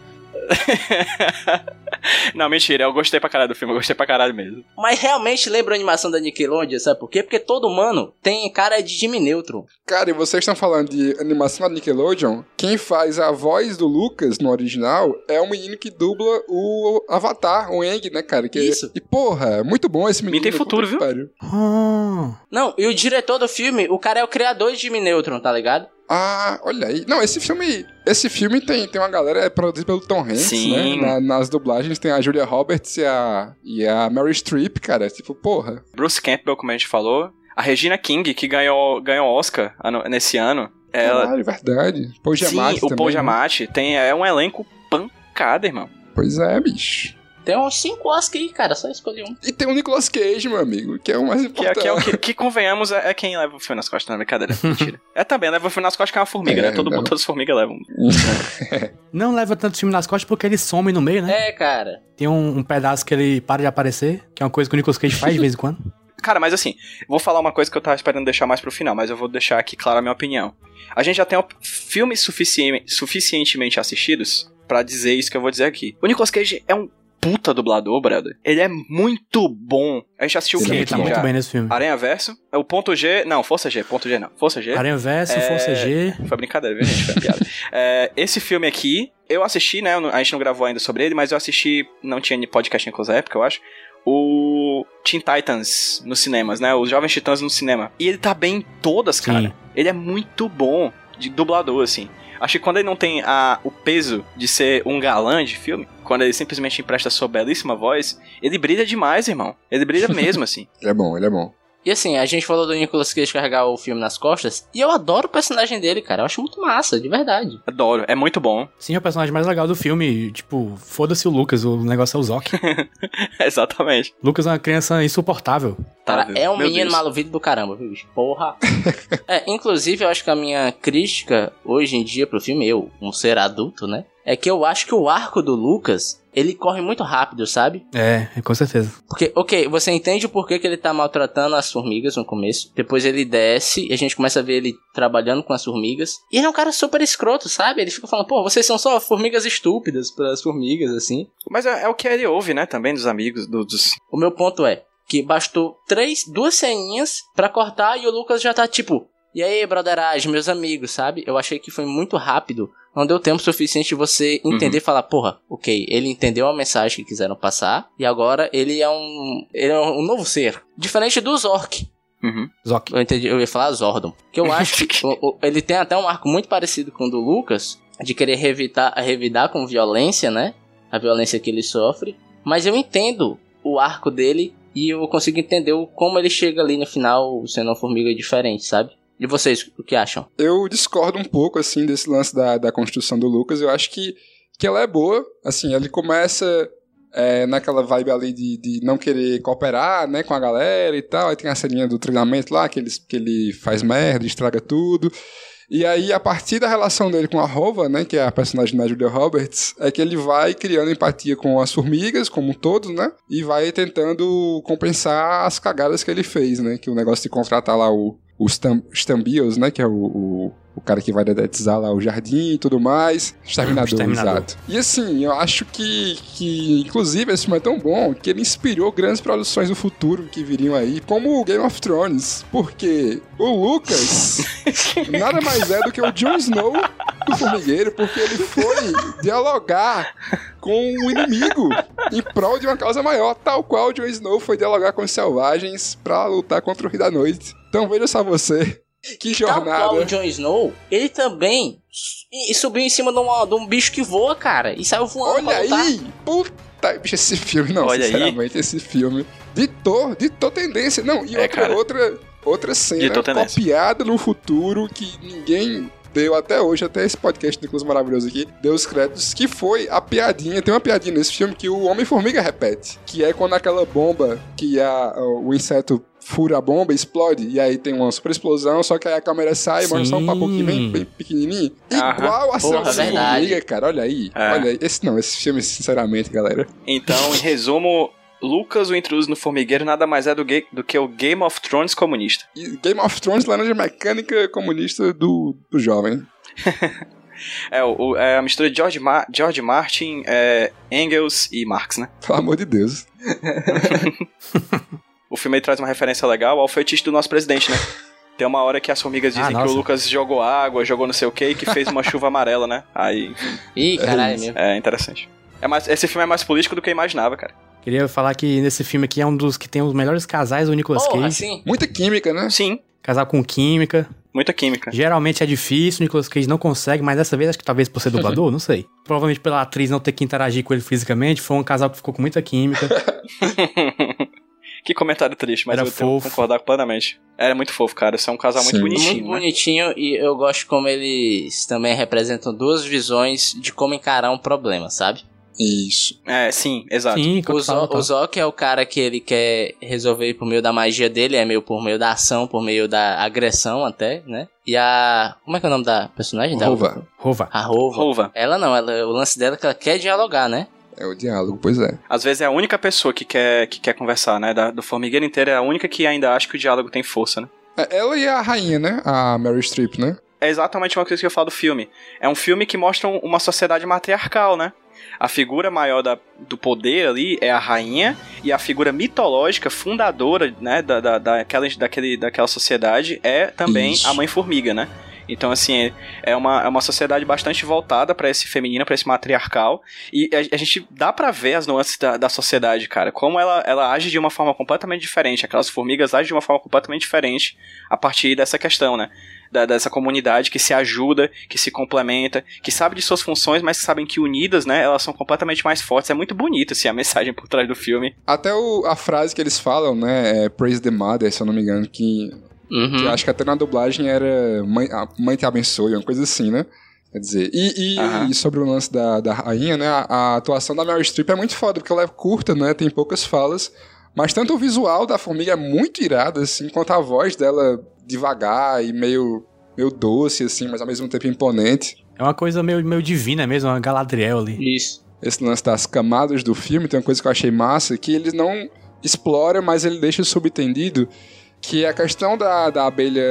[SPEAKER 4] <laughs>
[SPEAKER 3] Não, mentira, eu gostei pra caralho do filme, eu gostei pra caralho mesmo.
[SPEAKER 2] Mas realmente lembra a animação da Nickelodeon, sabe por quê? Porque todo humano tem cara de Jimmy Neutron.
[SPEAKER 5] Cara, e vocês estão falando de animação da Nickelodeon? Quem faz a voz do Lucas no original é o menino que dubla o Avatar, o Aang, né, cara? Que
[SPEAKER 2] Isso.
[SPEAKER 5] E porra, muito bom esse menino.
[SPEAKER 3] tem futuro, viu?
[SPEAKER 4] Ah,
[SPEAKER 2] Não, e o diretor do filme, o cara é o criador de Jimmy Neutron, tá ligado?
[SPEAKER 5] Ah, olha aí. Não, esse filme. Esse filme tem, tem uma galera é produzido pelo Tom Hanks,
[SPEAKER 3] Sim.
[SPEAKER 5] né? Na- nas dublagens tem a Julia Roberts e a, e a Mary Streep, cara. Tipo, porra.
[SPEAKER 3] Bruce Campbell, como a gente falou. A Regina King, que ganhou, ganhou Oscar nesse ano. Ela,
[SPEAKER 5] Caralho, verdade. Paul
[SPEAKER 3] sim,
[SPEAKER 5] Giamatti
[SPEAKER 3] o
[SPEAKER 5] também,
[SPEAKER 3] Paul
[SPEAKER 5] né?
[SPEAKER 3] Giamatti tem, é um elenco pancada, irmão.
[SPEAKER 5] Pois é, bicho.
[SPEAKER 2] Tem uns 5 Oscar aí, cara, só escolhi um.
[SPEAKER 5] E tem o Nicolas Cage, meu amigo, que é o mais
[SPEAKER 3] Que, é-
[SPEAKER 5] importante.
[SPEAKER 3] que é o que, que convenhamos, é, é quem leva o filme nas costas, não é brincadeira. <laughs> Mentira. É também, leva o filme nas costas que é uma formiga,
[SPEAKER 5] É,
[SPEAKER 3] né? Todo,
[SPEAKER 5] não.
[SPEAKER 3] mundo- todas as formigas levam. <laughs>
[SPEAKER 4] não leva tanto filme nas costas porque ele some no meio, né?
[SPEAKER 2] É, cara.
[SPEAKER 4] Tem um, um pedaço que ele para de aparecer, que é uma coisa que o Nicolas Cage faz de vez em quando. <laughs>
[SPEAKER 3] Cara, mas assim, vou falar uma coisa que eu tava esperando deixar mais pro final, mas eu vou deixar aqui clara a minha opinião. A gente já tem filmes sufici- suficientemente assistidos pra dizer isso que eu vou dizer aqui. O Nicolas Cage é um puta dublador, brother. Ele é muito bom. A gente assistiu o que
[SPEAKER 4] ele tá muito
[SPEAKER 3] já?
[SPEAKER 4] bem nesse filme.
[SPEAKER 3] Aranha Verso. É o ponto G. Não, Força G. Ponto G não. Força G.
[SPEAKER 4] Aranha Verso,
[SPEAKER 3] É-
[SPEAKER 4] Força G.
[SPEAKER 3] Foi brincadeira, viu, gente? Foi piada. É, esse filme aqui, eu assisti, né? A gente não gravou ainda sobre ele, mas eu assisti. Não tinha podcast naquela época, eu acho. O Teen Titans nos cinemas, né? Os Jovens Titãs no cinema. E ele tá bem em todas, cara.
[SPEAKER 4] Sim.
[SPEAKER 3] Ele é muito bom de dublador, assim. Acho que quando ele não tem a, o peso de ser um galã de filme, quando ele simplesmente empresta sua belíssima voz, ele brilha demais, irmão. Ele brilha mesmo, <laughs> assim.
[SPEAKER 5] Ele é bom, ele é bom.
[SPEAKER 2] E assim, a gente falou do Nicolas Cage carregar o filme nas costas, e eu adoro o personagem dele, cara. Eu acho muito massa, de verdade.
[SPEAKER 3] Adoro, é muito bom. <laughs>
[SPEAKER 4] Sim, é o personagem mais legal do filme. Tipo, foda-se o Lucas, o negócio é o Zoc. <laughs>
[SPEAKER 3] Exatamente.
[SPEAKER 4] Lucas é uma criança insuportável.
[SPEAKER 3] Tá,
[SPEAKER 2] Cara, é um
[SPEAKER 3] meu
[SPEAKER 2] menino
[SPEAKER 3] Deus.
[SPEAKER 2] maluvido do caramba, viu, bicho? Porra. <laughs> é, inclusive, eu acho que a minha crítica hoje em dia pro filme, eu, um ser adulto, né? É que eu acho que o arco do Lucas, ele corre muito rápido, sabe?
[SPEAKER 4] É, com certeza.
[SPEAKER 2] Porque, ok, você entende o porquê que ele tá maltratando as formigas no começo. Depois ele desce e a gente começa a ver ele trabalhando com as formigas. E ele é um cara super escroto, sabe? Ele fica falando, pô, vocês são só formigas estúpidas pras formigas, assim.
[SPEAKER 3] Mas é, é o que ele ouve, né? Também dos amigos, do- dos.
[SPEAKER 2] O meu ponto é que bastou três, duas ceninhas pra cortar e o Lucas já tá tipo, e aí, brotheragem, meus amigos, sabe? Eu achei que foi muito rápido. Não deu tempo suficiente de você entender e falar, porra, ok, ele entendeu a mensagem que quiseram passar e agora ele é um, ele é um novo ser. Diferente do Zork.
[SPEAKER 3] Uhum.
[SPEAKER 4] Zoc.
[SPEAKER 2] Eu entendi, eu ia falar Zordon. Que eu acho <laughs> que o- o- ele tem até um arco muito parecido com o do Lucas, de querer revitar, revidar com violência, né? A violência que ele sofre. Mas eu entendo o arco dele e eu consigo entender como ele chega ali no final sendo uma formiga diferente, sabe? E vocês, o que acham?
[SPEAKER 5] Eu discordo um pouco, assim, desse lance da, da construção do Lucas. Eu acho que, que ela é boa. Assim, ele começa é, naquela vibe ali de, de não querer cooperar, né, com a galera e tal. Aí tem a ceninha do treinamento lá, que ele, que ele faz merda, estraga tudo. E aí, a partir da relação dele com a Rova, né, que é a personagem da Julia Roberts, é que ele vai criando empatia com as formigas, como um todo, né, e vai tentando compensar as cagadas que ele fez, né, que o negócio de contratar lá o, os Stam- Stambios, né, que é o, o, o cara que vai dedetizar lá o jardim e tudo mais. Exterminador,
[SPEAKER 4] Exterminador.
[SPEAKER 5] exato. E assim, eu acho que, que, inclusive, esse filme é tão bom que ele inspirou grandes produções do futuro que viriam aí, como o Game of Thrones, porque o Lucas <laughs> nada mais é do que o Jon Snow do formigueiro, porque ele foi dialogar com o inimigo em prol de uma causa maior, tal qual o Jon Snow foi dialogar com os selvagens pra lutar contra o Rei da Noite. Então veja só você. Que
[SPEAKER 2] Tal qual
[SPEAKER 5] jornada.
[SPEAKER 2] o Jon Snow, ele também subiu em cima de, uma- de um bicho que voa, cara, e saiu voando
[SPEAKER 5] Olha aí! Puta, bicho, esse filme, não,
[SPEAKER 3] Olha aí.
[SPEAKER 5] sinceramente, esse filme ditou, ditou tendência. Não, e
[SPEAKER 3] É,
[SPEAKER 5] outra,
[SPEAKER 3] cara.
[SPEAKER 5] outra, outra cena copiada no futuro que ninguém deu até hoje, até esse podcast do Incluso Maravilhoso aqui, deu os créditos, que foi a piadinha, tem uma piadinha nesse filme que o Homem-Formiga repete, que é quando aquela bomba, que a, o inseto fura a bomba, explode, e aí tem uma super explosão, só que aí a câmera sai e mostra só um
[SPEAKER 4] Sim.
[SPEAKER 5] papoquinho bem, bem pequenininho.
[SPEAKER 3] Aham.
[SPEAKER 5] Igual a
[SPEAKER 2] Porra.
[SPEAKER 5] Formiga, cara, olha aí.
[SPEAKER 3] É.
[SPEAKER 5] Olha aí. Esse não, esse filme, sinceramente, galera.
[SPEAKER 3] Então, em resumo, Lucas, o intruso no formigueiro, nada mais é do, do que o Game of Thrones comunista.
[SPEAKER 5] E Game of Thrones, laranja mecânica comunista do, do jovem. <laughs>
[SPEAKER 3] É, o, o- é a mistura de George, Ma- George Martin, é, Engels e Marx, né?
[SPEAKER 5] Pelo amor de Deus. <laughs>
[SPEAKER 3] O filme aí traz uma referência legal ao feitiço do nosso presidente, né? <laughs> Tem uma hora que as formigas
[SPEAKER 4] Ah,
[SPEAKER 3] dizem que
[SPEAKER 4] nossa.
[SPEAKER 3] o Lucas jogou água, jogou não sei o que, e que fez uma <laughs> chuva amarela, né? Aí, enfim,
[SPEAKER 2] Ih, caralho,
[SPEAKER 5] isso.
[SPEAKER 2] mesmo.
[SPEAKER 3] é interessante. É mais, esse filme é mais político do que eu imaginava, cara.
[SPEAKER 4] Queria falar que nesse filme aqui é um dos que tem os melhores casais do Nicolas
[SPEAKER 2] Porra,
[SPEAKER 4] Cage.
[SPEAKER 2] sim.
[SPEAKER 5] Muita química, né?
[SPEAKER 3] Sim,
[SPEAKER 4] Casal com química.
[SPEAKER 3] muita química.
[SPEAKER 4] Geralmente é difícil, o Nicolas Cage não consegue, mas dessa vez acho que talvez por ser dublador, <laughs> não sei. Provavelmente pela atriz não ter que interagir com ele fisicamente, foi um casal que ficou com muita química.
[SPEAKER 3] Que comentário triste, mas
[SPEAKER 4] Era
[SPEAKER 3] eu tenho que
[SPEAKER 4] fofo.
[SPEAKER 3] concordar plenamente. Era muito fofo, cara. Isso é um casal muito
[SPEAKER 5] Sim.
[SPEAKER 3] bonitinho,
[SPEAKER 2] Muito
[SPEAKER 3] né?
[SPEAKER 2] bonitinho e eu gosto como eles também representam duas visões de como encarar um problema, sabe?
[SPEAKER 5] Isso.
[SPEAKER 3] É, sim, exato.
[SPEAKER 4] Sim,
[SPEAKER 2] O, Zo o Zoc é o cara que ele quer resolver por meio da magia dele, é meio por meio da ação, por meio da agressão até, né? E a. Como é que é o nome da personagem? Da
[SPEAKER 5] Rova.
[SPEAKER 4] Rova.
[SPEAKER 2] A Rova.
[SPEAKER 3] Rova.
[SPEAKER 2] Ela não, ela, o lance dela é que ela quer dialogar, né?
[SPEAKER 5] É o diálogo, pois é.
[SPEAKER 3] Às vezes é a única pessoa que quer, que quer conversar, né? Da, do formigueiro inteiro é a única que ainda acha que o diálogo tem força, né?
[SPEAKER 5] É, Ela e a rainha, né? A Mary Streep, né?
[SPEAKER 3] É exatamente uma coisa que eu falo do filme. É um filme que mostra um- uma sociedade matriarcal, né? A figura maior da- do poder ali é a rainha e a figura mitológica, fundadora, né, da, da, daquela, daquele, daquela sociedade é também
[SPEAKER 5] Isso.
[SPEAKER 3] a mãe formiga, né? Então, assim, é uma, é uma sociedade bastante voltada pra esse feminino, pra esse matriarcal. E a, a gente dá pra ver as nuances da, da sociedade, cara. Como ela, ela age de uma forma completamente diferente. Aquelas formigas agem de uma forma completamente diferente a partir dessa questão, né? Da- dessa comunidade que se ajuda, que se complementa, que sabe de suas funções, mas sabem que unidas, né? Elas são completamente mais fortes. É muito bonito, assim, a mensagem por trás do filme.
[SPEAKER 5] Até o- a frase que eles falam, né? É Praise the Mother, se eu não me engano, que,
[SPEAKER 2] Uhum.
[SPEAKER 5] que eu acho que até na dublagem era Mãe, a mãe te abençoe, uma coisa assim, né? Quer dizer, e, e-
[SPEAKER 3] Aham.
[SPEAKER 5] e sobre o lance da, da rainha, né? A, a atuação da Mary Streep é muito foda, porque ela é curta, né? Tem poucas falas. Mas tanto o visual da formiga é muito irado, assim, quanto a voz dela devagar e meio, meio doce, assim, mas ao mesmo tempo imponente.
[SPEAKER 4] É uma coisa meio, meio divina mesmo, uma Galadriel ali.
[SPEAKER 2] Isso.
[SPEAKER 5] Esse lance das camadas do filme tem uma coisa que eu achei massa, que ele não explora, mas ele deixa subentendido, que é a questão da, da abelha,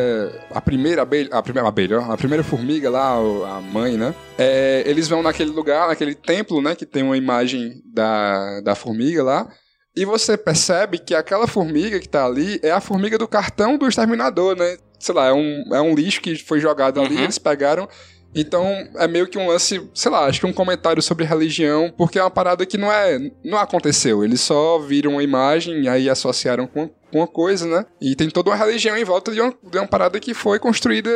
[SPEAKER 5] a primeira abelha, a primeira abelha, a primeira formiga lá, a mãe, né? É, eles vão naquele lugar, naquele templo, né, que tem uma imagem da, da formiga lá, e você percebe que aquela formiga que tá ali é a formiga do cartão do exterminador, né? Sei lá, é um, é um lixo que foi jogado ali,
[SPEAKER 3] Uhum.
[SPEAKER 5] eles pegaram. Então é meio que um lance, sei lá, acho que um comentário sobre religião, porque é uma parada que não é. não aconteceu. Eles só viram uma imagem e aí associaram com, uma coisa, né? E tem toda uma religião em volta de uma, de uma parada que foi construída,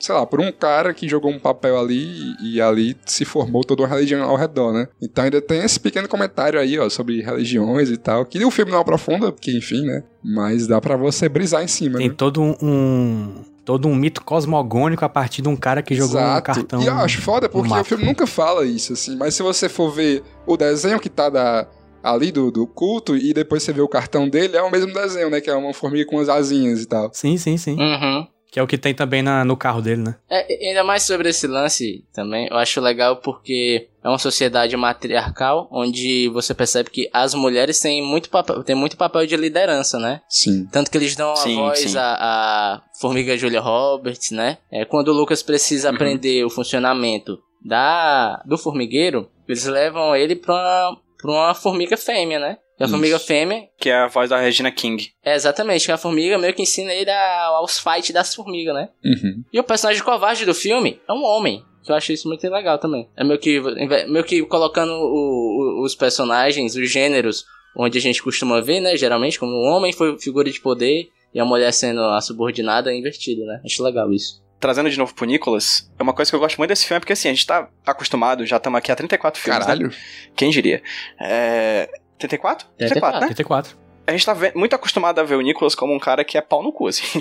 [SPEAKER 5] sei lá, por um cara que jogou um papel ali e, e ali se formou toda uma religião ao redor, né? Então ainda tem esse pequeno comentário aí, ó, sobre religiões e tal, que o filme não aprofunda, porque enfim, né? Mas dá pra você brisar em cima,
[SPEAKER 4] Tem
[SPEAKER 5] né?
[SPEAKER 4] todo um- todo um mito cosmogônico a partir de um cara que jogou um cartão.
[SPEAKER 5] E eu acho foda porque
[SPEAKER 4] mapa.
[SPEAKER 5] o filme nunca fala isso, assim. Mas se você for ver o desenho que tá da, ali do, do culto e depois você vê o cartão dele, é o mesmo desenho, né? Que é uma formiga com as asinhas e tal.
[SPEAKER 4] Sim, sim, sim.
[SPEAKER 2] Uhum.
[SPEAKER 4] Que é o que tem também na- no carro dele, né?
[SPEAKER 2] É, ainda mais sobre esse lance também, eu acho legal porque é uma sociedade matriarcal onde você percebe que as mulheres têm muito papel, têm muito papel de liderança, né?
[SPEAKER 5] Sim.
[SPEAKER 2] Tanto que eles dão a
[SPEAKER 3] Sim,
[SPEAKER 2] voz
[SPEAKER 3] sim.
[SPEAKER 2] à, à formiga Julia Roberts, né? É, quando o Lucas precisa
[SPEAKER 3] Uhum.
[SPEAKER 2] aprender o funcionamento da, do formigueiro, eles levam ele pra uma, pra uma formiga fêmea, né? E a
[SPEAKER 5] Isso.
[SPEAKER 2] formiga fêmea
[SPEAKER 3] Que é a voz da Regina King.
[SPEAKER 2] é exatamente, que a formiga meio que ensina ele a- aos fights das formigas, né?
[SPEAKER 5] Uhum.
[SPEAKER 2] E o personagem covarde do filme é um homem. Que eu achei isso muito legal também. É meio que, meio que colocando o- o- os personagens, os gêneros, onde a gente costuma ver, né? Geralmente, como um homem foi figura de poder e a mulher sendo a subordinada é invertido, né? Acho legal isso.
[SPEAKER 3] Trazendo de novo pro Nicolas, é uma coisa que eu gosto muito desse filme, porque assim, a gente tá acostumado, já estamos aqui há 34 filmes, né?
[SPEAKER 5] Caralho.
[SPEAKER 3] Quem diria? É... 34? 34, né?
[SPEAKER 4] 84.
[SPEAKER 3] A gente tá muito acostumado a ver o Nicolas como um cara que é pau no cu, assim.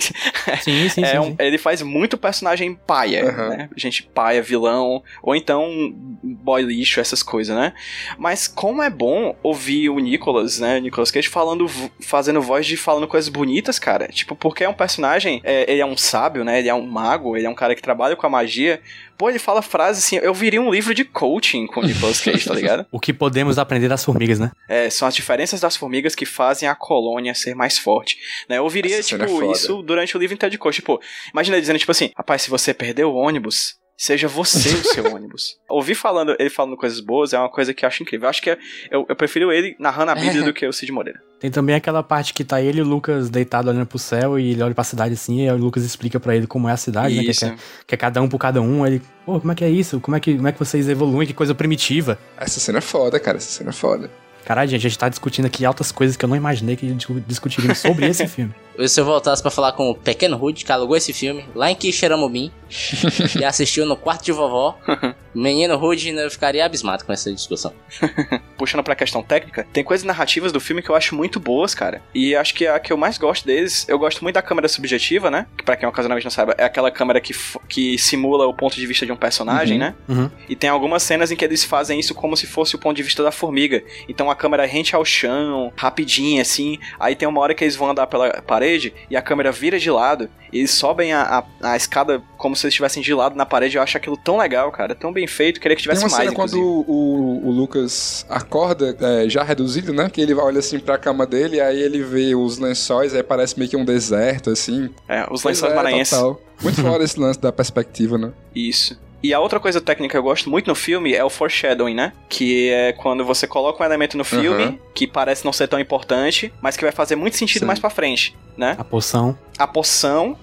[SPEAKER 4] Sim, sim, <laughs>
[SPEAKER 3] É
[SPEAKER 4] sim.
[SPEAKER 3] um-
[SPEAKER 4] sim.
[SPEAKER 3] ele faz muito personagem paia,
[SPEAKER 5] Aham.
[SPEAKER 3] né? Gente paia, vilão, ou então boy lixo, essas coisas, né? Mas como é bom ouvir o Nicolas, né? Nicolas Cage falando, fazendo voz de falando coisas bonitas, cara. Tipo, porque é um personagem, é, ele é um sábio, né? Ele é um mago, ele é um cara que trabalha com a magia. Pô, ele fala frases assim, eu viria um livro de coaching com o Nicolas Cage, tá ligado? <laughs>
[SPEAKER 4] O que podemos aprender das formigas, né?
[SPEAKER 3] É, são as diferenças das formigas que fazem a colônia ser mais forte. Né? Eu ouviria,
[SPEAKER 5] Essa cena
[SPEAKER 3] tipo,
[SPEAKER 5] é
[SPEAKER 3] isso durante o livro inteiro de coach. Tipo, imagina ele dizendo, tipo assim, rapaz, se você perder o ônibus, Seja você o seu <laughs> ônibus. Ouvir falando, ele falando coisas boas é uma coisa que eu acho incrível. Eu acho que é- eu, eu prefiro ele narrando a Bíblia do que o Cid Moreira.
[SPEAKER 4] Tem também aquela parte que tá ele e o Lucas deitado olhando pro céu e ele olha pra cidade assim, e aí o Lucas explica pra ele como é a cidade, né? Que é,
[SPEAKER 3] Isso.
[SPEAKER 4] que é- é cada um por cada um. Ele, pô, como é que é isso? Como é que, como é que vocês evoluem? Que coisa primitiva.
[SPEAKER 5] Essa cena é foda, cara. Essa cena é foda.
[SPEAKER 4] Caralho, gente, a gente tá discutindo aqui altas coisas que eu não imaginei que discu- discutiríamos sobre esse <laughs> filme.
[SPEAKER 2] Se eu voltasse pra falar com o Pequeno Rude, que alugou esse filme lá em Quixeramobim <laughs> e assistiu no quarto de vovó, <laughs> menino Rude eu ficaria abismado com essa discussão. <laughs>
[SPEAKER 3] Puxando pra questão técnica, tem coisas narrativas do filme que eu acho muito boas, cara. E acho que a que eu mais gosto deles, eu gosto muito da câmera subjetiva, né? Que pra quem ocasionalmente não saiba, é aquela câmera que, que simula o ponto de vista de um personagem,
[SPEAKER 5] Uhum.
[SPEAKER 3] né?
[SPEAKER 4] Uhum.
[SPEAKER 3] E tem algumas cenas em que eles fazem isso como se fosse o ponto de vista da formiga. Então a câmera rente ao chão, rapidinho, assim. Aí tem uma hora que eles vão andar pela parede e a câmera vira de lado. E eles sobem a, a, a escada como se eles estivessem de lado na parede. Eu acho aquilo tão legal, cara. Tão bem feito. Queria que
[SPEAKER 5] Tem
[SPEAKER 3] tivesse
[SPEAKER 5] uma
[SPEAKER 3] mais,
[SPEAKER 5] cena quando o, o Lucas acorda, é, já reduzido, né? Que ele olha assim pra cama dele, aí ele vê os lençóis, aí parece meio que um deserto, assim.
[SPEAKER 3] É, os lençóis
[SPEAKER 5] é,
[SPEAKER 3] maranhenses.
[SPEAKER 5] total. Muito foda esse lance da perspectiva, né?
[SPEAKER 3] Isso. E a outra coisa técnica que eu gosto muito no filme é o foreshadowing, né? Que é quando você coloca um elemento no filme
[SPEAKER 5] Aham.
[SPEAKER 3] que parece não ser tão importante, mas que vai fazer muito sentido
[SPEAKER 5] Sim.
[SPEAKER 3] mais pra frente, né?
[SPEAKER 4] A poção.
[SPEAKER 3] A poção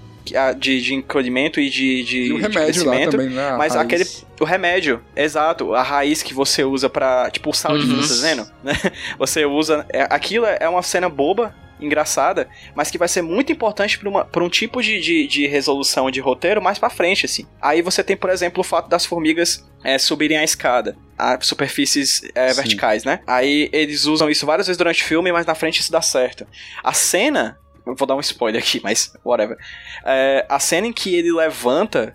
[SPEAKER 3] de, de encolhimento e de, de,
[SPEAKER 5] E o
[SPEAKER 3] de
[SPEAKER 5] remédio lá
[SPEAKER 3] crescimento,
[SPEAKER 5] também, né? a
[SPEAKER 3] Mas
[SPEAKER 5] raiz.
[SPEAKER 3] aquele. O remédio, exato. A raiz que você usa pra. Tipo, o sal de
[SPEAKER 2] Uhum.
[SPEAKER 3] fluoresceno, né? <laughs> Você usa. é- aquilo é uma cena boba, engraçada, mas que vai ser muito importante pra um tipo de, de, de resolução de roteiro mais pra frente, assim. Aí você tem, por exemplo, o fato das formigas é, subirem a escada. A superfícies é, verticais, né? Aí eles usam isso várias vezes durante o filme, mas na frente isso dá certo. A cena. Eu vou dar um spoiler aqui, mas whatever. É, a cena em que ele levanta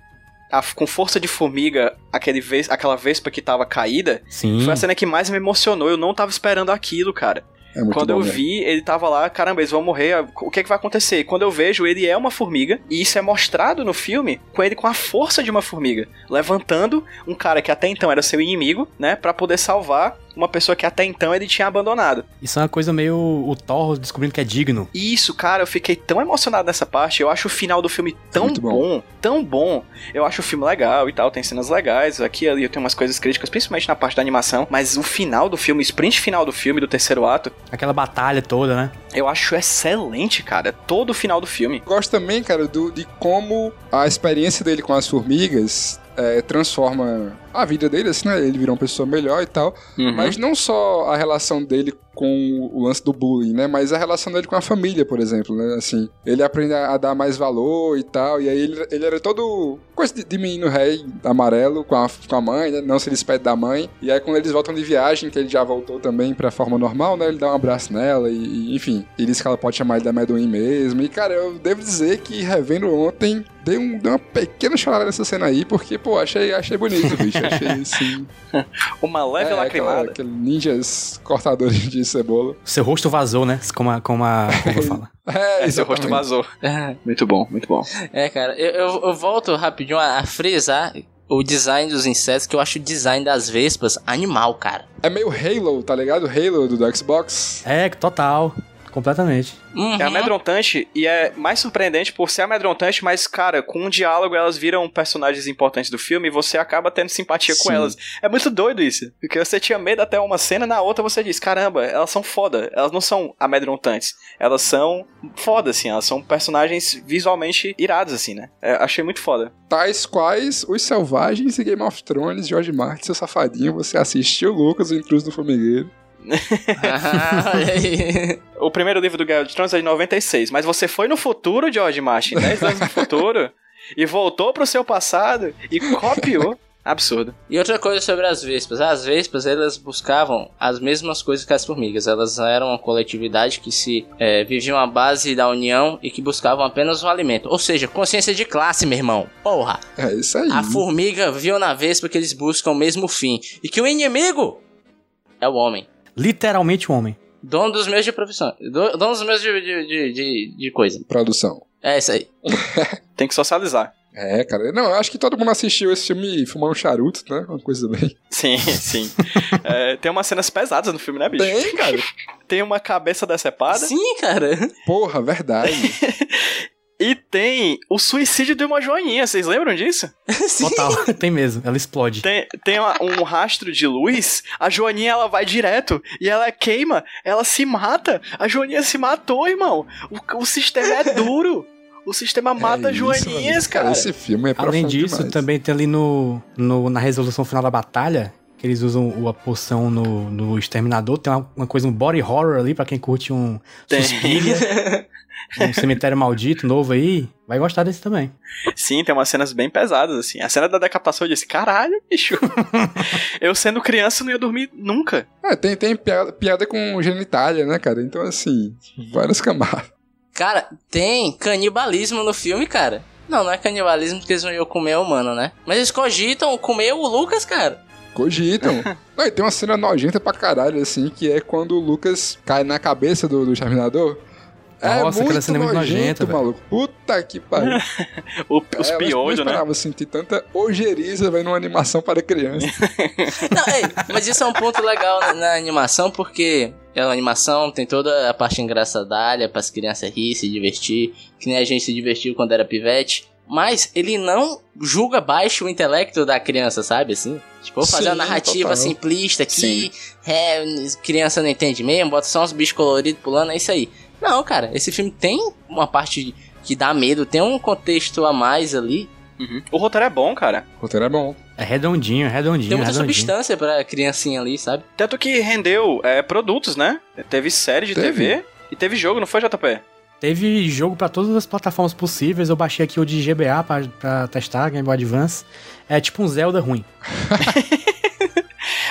[SPEAKER 3] a- com força de formiga aquele ves, aquela vespa que tava caída,
[SPEAKER 4] Sim.
[SPEAKER 3] foi a cena que mais me emocionou. Eu não tava esperando aquilo, cara.
[SPEAKER 5] É muito
[SPEAKER 3] Quando
[SPEAKER 5] bom,
[SPEAKER 3] eu
[SPEAKER 5] né?
[SPEAKER 3] vi, ele tava lá, caramba, eles vão morrer, o que é que vai acontecer? Quando eu vejo, ele é uma formiga, e isso é mostrado no filme com ele com a força de uma formiga, levantando um cara que até então era seu inimigo, né, Pra poder salvar uma pessoa que até então ele tinha abandonado.
[SPEAKER 4] Isso é uma coisa meio o Thor descobrindo que é digno.
[SPEAKER 3] Isso, cara, eu fiquei tão emocionado nessa parte. Eu acho o final do filme tão bom.
[SPEAKER 5] bom.
[SPEAKER 3] tão bom. Eu acho o filme legal e tal, tem cenas legais. Aqui e ali eu tenho umas coisas críticas, principalmente na parte da animação. Mas o final do filme, o sprint final do filme, do terceiro ato,
[SPEAKER 4] Aquela batalha toda, né?
[SPEAKER 3] eu acho excelente, cara. Todo o final do filme.
[SPEAKER 5] Gosto também, cara, do, de como a experiência dele com as formigas é, transforma a vida dele, assim, né? Ele virou uma pessoa melhor e tal.
[SPEAKER 3] Uhum.
[SPEAKER 5] Mas não só a relação dele com o lance do bullying, né? Mas a relação dele com a família, por exemplo, né? Assim, ele aprende a, dar mais valor e tal. E aí ele, ele era todo coisa de, de menino rei amarelo com a, com a mãe, né? Não se despede da mãe. E aí quando eles voltam de viagem, que ele já voltou também pra forma normal, né? Ele dá um abraço nela e, e, enfim. Ele diz que ela pode chamar ele da Meduin mesmo. E, cara, eu devo dizer que revendo ontem, dei, um, dei uma pequena chorada nessa cena aí, porque, pô, achei, achei bonito, bicho. Achei, assim... <laughs> <laughs>
[SPEAKER 3] Uma leve
[SPEAKER 5] é,
[SPEAKER 3] lacrimada.
[SPEAKER 5] aquela- aquele ninjas cortadores de cebola.
[SPEAKER 4] Seu rosto vazou, né? Como a, como a <laughs> Cuba fala.
[SPEAKER 5] É,
[SPEAKER 3] É, seu rosto vazou. Muito bom, muito bom.
[SPEAKER 2] É, cara, eu, eu, eu volto rapidinho a, a frisar o design dos insetos, que eu acho o design das vespas animal, cara.
[SPEAKER 5] É meio Halo, tá ligado? Halo do, do Xbox.
[SPEAKER 4] É, total. Completamente.
[SPEAKER 2] Uhum.
[SPEAKER 3] É amedrontante e é mais surpreendente por ser amedrontante, mas, cara, com um diálogo elas viram personagens importantes do filme e você acaba tendo simpatia com
[SPEAKER 5] Sim.
[SPEAKER 3] elas. É muito doido isso. Porque você tinha medo até uma cena, na outra você diz: caramba, elas são foda. Elas não são amedrontantes. Elas são foda, assim. Elas são personagens visualmente irados, assim, né? É, achei muito foda.
[SPEAKER 5] Tais quais Os Selvagens e Game of Thrones, George Martin, seu safadinho. Você assistiu Lucas, o intruso do formigueiro. <laughs>
[SPEAKER 2] Olha aí.
[SPEAKER 3] O primeiro livro do Game of Thrones é de 96, mas você foi no futuro, George Martin, 10 anos no futuro, e voltou pro seu passado e copiou. Absurdo.
[SPEAKER 2] E outra coisa sobre as vespas. As vespas, elas buscavam as mesmas coisas que as formigas. Elas eram uma coletividade que se é, viviam à base da união e que buscavam apenas o alimento. Ou seja, consciência de classe, meu irmão. Porra!
[SPEAKER 5] É isso aí.
[SPEAKER 2] A formiga viu na vespa que eles buscam o mesmo fim. E que o inimigo é o homem.
[SPEAKER 4] Literalmente um homem.
[SPEAKER 2] Dono dos meios de profissão. Do- Dono dos meios de, de, de, de, de coisa.
[SPEAKER 5] Produção.
[SPEAKER 2] É isso aí. <laughs>
[SPEAKER 3] Tem que socializar.
[SPEAKER 5] É, cara. Não, eu acho que todo mundo assistiu esse filme fumando um charuto, né? Uma coisa bem. <laughs>
[SPEAKER 3] Sim, sim. É, tem umas cenas pesadas no filme, né, bicho?
[SPEAKER 5] Tem, cara.
[SPEAKER 3] Tem uma cabeça decepada.
[SPEAKER 2] Sim, cara.
[SPEAKER 5] Porra, verdade. <laughs>
[SPEAKER 3] E tem o suicídio de uma joaninha, vocês lembram disso? <laughs>
[SPEAKER 4] Total, <laughs> tem mesmo. Ela explode.
[SPEAKER 3] Tem, tem uma- um rastro de luz, a joaninha ela vai direto e ela queima, ela se mata. A joaninha se matou, irmão. O, o sistema é duro. O sistema mata
[SPEAKER 5] É isso,
[SPEAKER 3] joaninhas,
[SPEAKER 5] mano.
[SPEAKER 3] cara.
[SPEAKER 5] Esse filme é
[SPEAKER 4] Além disso,
[SPEAKER 5] demais.
[SPEAKER 4] também tem ali no, no- na resolução final da batalha, que eles usam o- a poção no, no Exterminador, tem uma, uma coisa, um body horror ali, pra quem curte um
[SPEAKER 3] Tem.
[SPEAKER 4] Suspiria, <laughs> <laughs> um cemitério maldito novo aí, vai gostar desse também.
[SPEAKER 3] Sim, tem umas cenas bem pesadas, assim. A cena da decapitação eu disse, caralho, bicho. <laughs> eu sendo criança não ia dormir nunca.
[SPEAKER 5] É, tem, tem piada, piada com genitália, né, cara? Então, assim, várias camadas.
[SPEAKER 2] Cara, tem canibalismo no filme, cara. Não, não é canibalismo porque eles não iam comer humano, né? Mas eles cogitam comer o Lucas, cara.
[SPEAKER 5] Cogitam. <laughs> Não, e tem uma cena nojenta pra caralho, assim, que é quando o Lucas cai na cabeça do, do Exterminador.
[SPEAKER 4] Nossa,
[SPEAKER 5] é
[SPEAKER 4] aquela
[SPEAKER 5] muito
[SPEAKER 4] cena é muito nojenta, velho.
[SPEAKER 5] maluco. Puta que pariu.
[SPEAKER 3] O- <laughs> os
[SPEAKER 5] É, eu
[SPEAKER 3] piolhos,
[SPEAKER 5] não
[SPEAKER 3] né?
[SPEAKER 5] esperava sentir tanta ojeriza vendo uma animação para criança. <laughs>
[SPEAKER 2] Não, ei, mas isso é um ponto legal na, na animação, porque é uma animação, tem toda a parte engraçadalha para as crianças rir, se divertir, que nem a gente se divertiu quando era pivete. Mas ele não julga baixo o intelecto da criança, sabe? Assim, tipo, vou fazer uma
[SPEAKER 5] Sim,
[SPEAKER 2] narrativa
[SPEAKER 5] total.
[SPEAKER 2] simplista aqui, é, criança não entende mesmo, bota só uns bichos coloridos pulando, é isso aí. Não, cara, esse filme tem uma parte que dá medo, tem um contexto a mais ali,
[SPEAKER 3] Uhum. O roteiro é bom, cara.
[SPEAKER 5] O roteiro é bom.
[SPEAKER 4] É redondinho, redondinho,
[SPEAKER 2] tem muita
[SPEAKER 4] redondinho.
[SPEAKER 2] substância pra criancinha ali, sabe?
[SPEAKER 3] Tanto que rendeu é, produtos, né? Teve série de
[SPEAKER 5] Teve.
[SPEAKER 3] TV e teve jogo, não foi, JP?
[SPEAKER 4] Teve jogo pra todas as plataformas possíveis, eu baixei aqui o de GBA pra, pra testar, Game Boy Advance. É tipo um Zelda ruim. <laughs>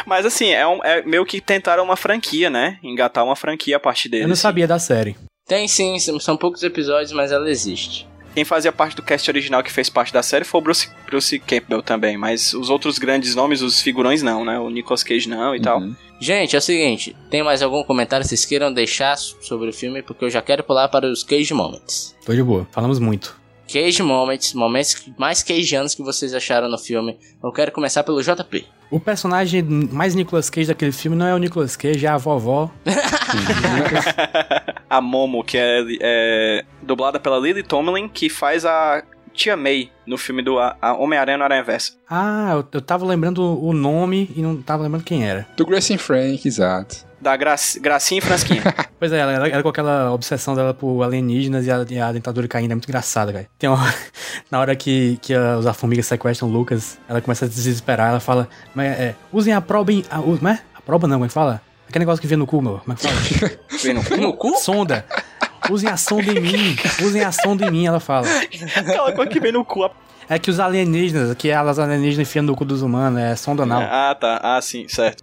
[SPEAKER 3] Mas assim, é, um- é meio que tentaram uma franquia, né? Engatar uma franquia a partir dele.
[SPEAKER 4] Eu não
[SPEAKER 3] assim.
[SPEAKER 4] sabia da série.
[SPEAKER 2] Tem sim, são poucos episódios, mas ela existe.
[SPEAKER 3] Quem fazia parte do cast original que fez parte da série foi o Bruce, Bruce Campbell também, mas os outros grandes nomes, os figurões não, né? O Nicolas Cage não e tal.
[SPEAKER 5] Uhum.
[SPEAKER 2] Gente, é o seguinte, tem mais algum comentário que vocês queiram deixar sobre o filme? Porque eu já quero pular para os Cage Moments.
[SPEAKER 4] Tô de boa, falamos muito.
[SPEAKER 2] Cage Moments, momentos mais cageanos que vocês acharam no filme. Eu quero começar pelo JP.
[SPEAKER 4] O personagem mais Nicolas Cage daquele filme não é o Nicolas Cage, é a vovó. <laughs>
[SPEAKER 3] a Momo, que é, é dublada pela Lily Tomlin, que faz a Tia May no filme do Homem-Aranha no Aranha Versa.
[SPEAKER 4] Ah, eu, eu tava lembrando o nome e não tava lembrando quem era.
[SPEAKER 5] Do Gracie Frank, exato.
[SPEAKER 3] Da Gra Gracinha e Fransquinha. <laughs>
[SPEAKER 4] Pois é, ela, ela, ela com aquela obsessão dela por alienígenas e a, e a dentadura caindo, é muito engraçada, cara. Tem uma <laughs> na hora que, que a, os formigas sequestram o Lucas, ela começa a se desesperar, ela fala, mas é, usem a proba em... A, como é? A proba não, como é que fala? Aquele negócio que vem no cu, meu, como é que fala? <laughs>
[SPEAKER 3] Vem no cu?
[SPEAKER 2] No cu?
[SPEAKER 4] sonda. Usem a sonda em mim, usem a sonda em mim, ela fala.
[SPEAKER 3] Aquela coisa que vem no cu.
[SPEAKER 4] É que os alienígenas, que elas alienígenas enfiando no cu dos humanos, é sonda anal.
[SPEAKER 3] Ah, tá. Ah, sim, certo.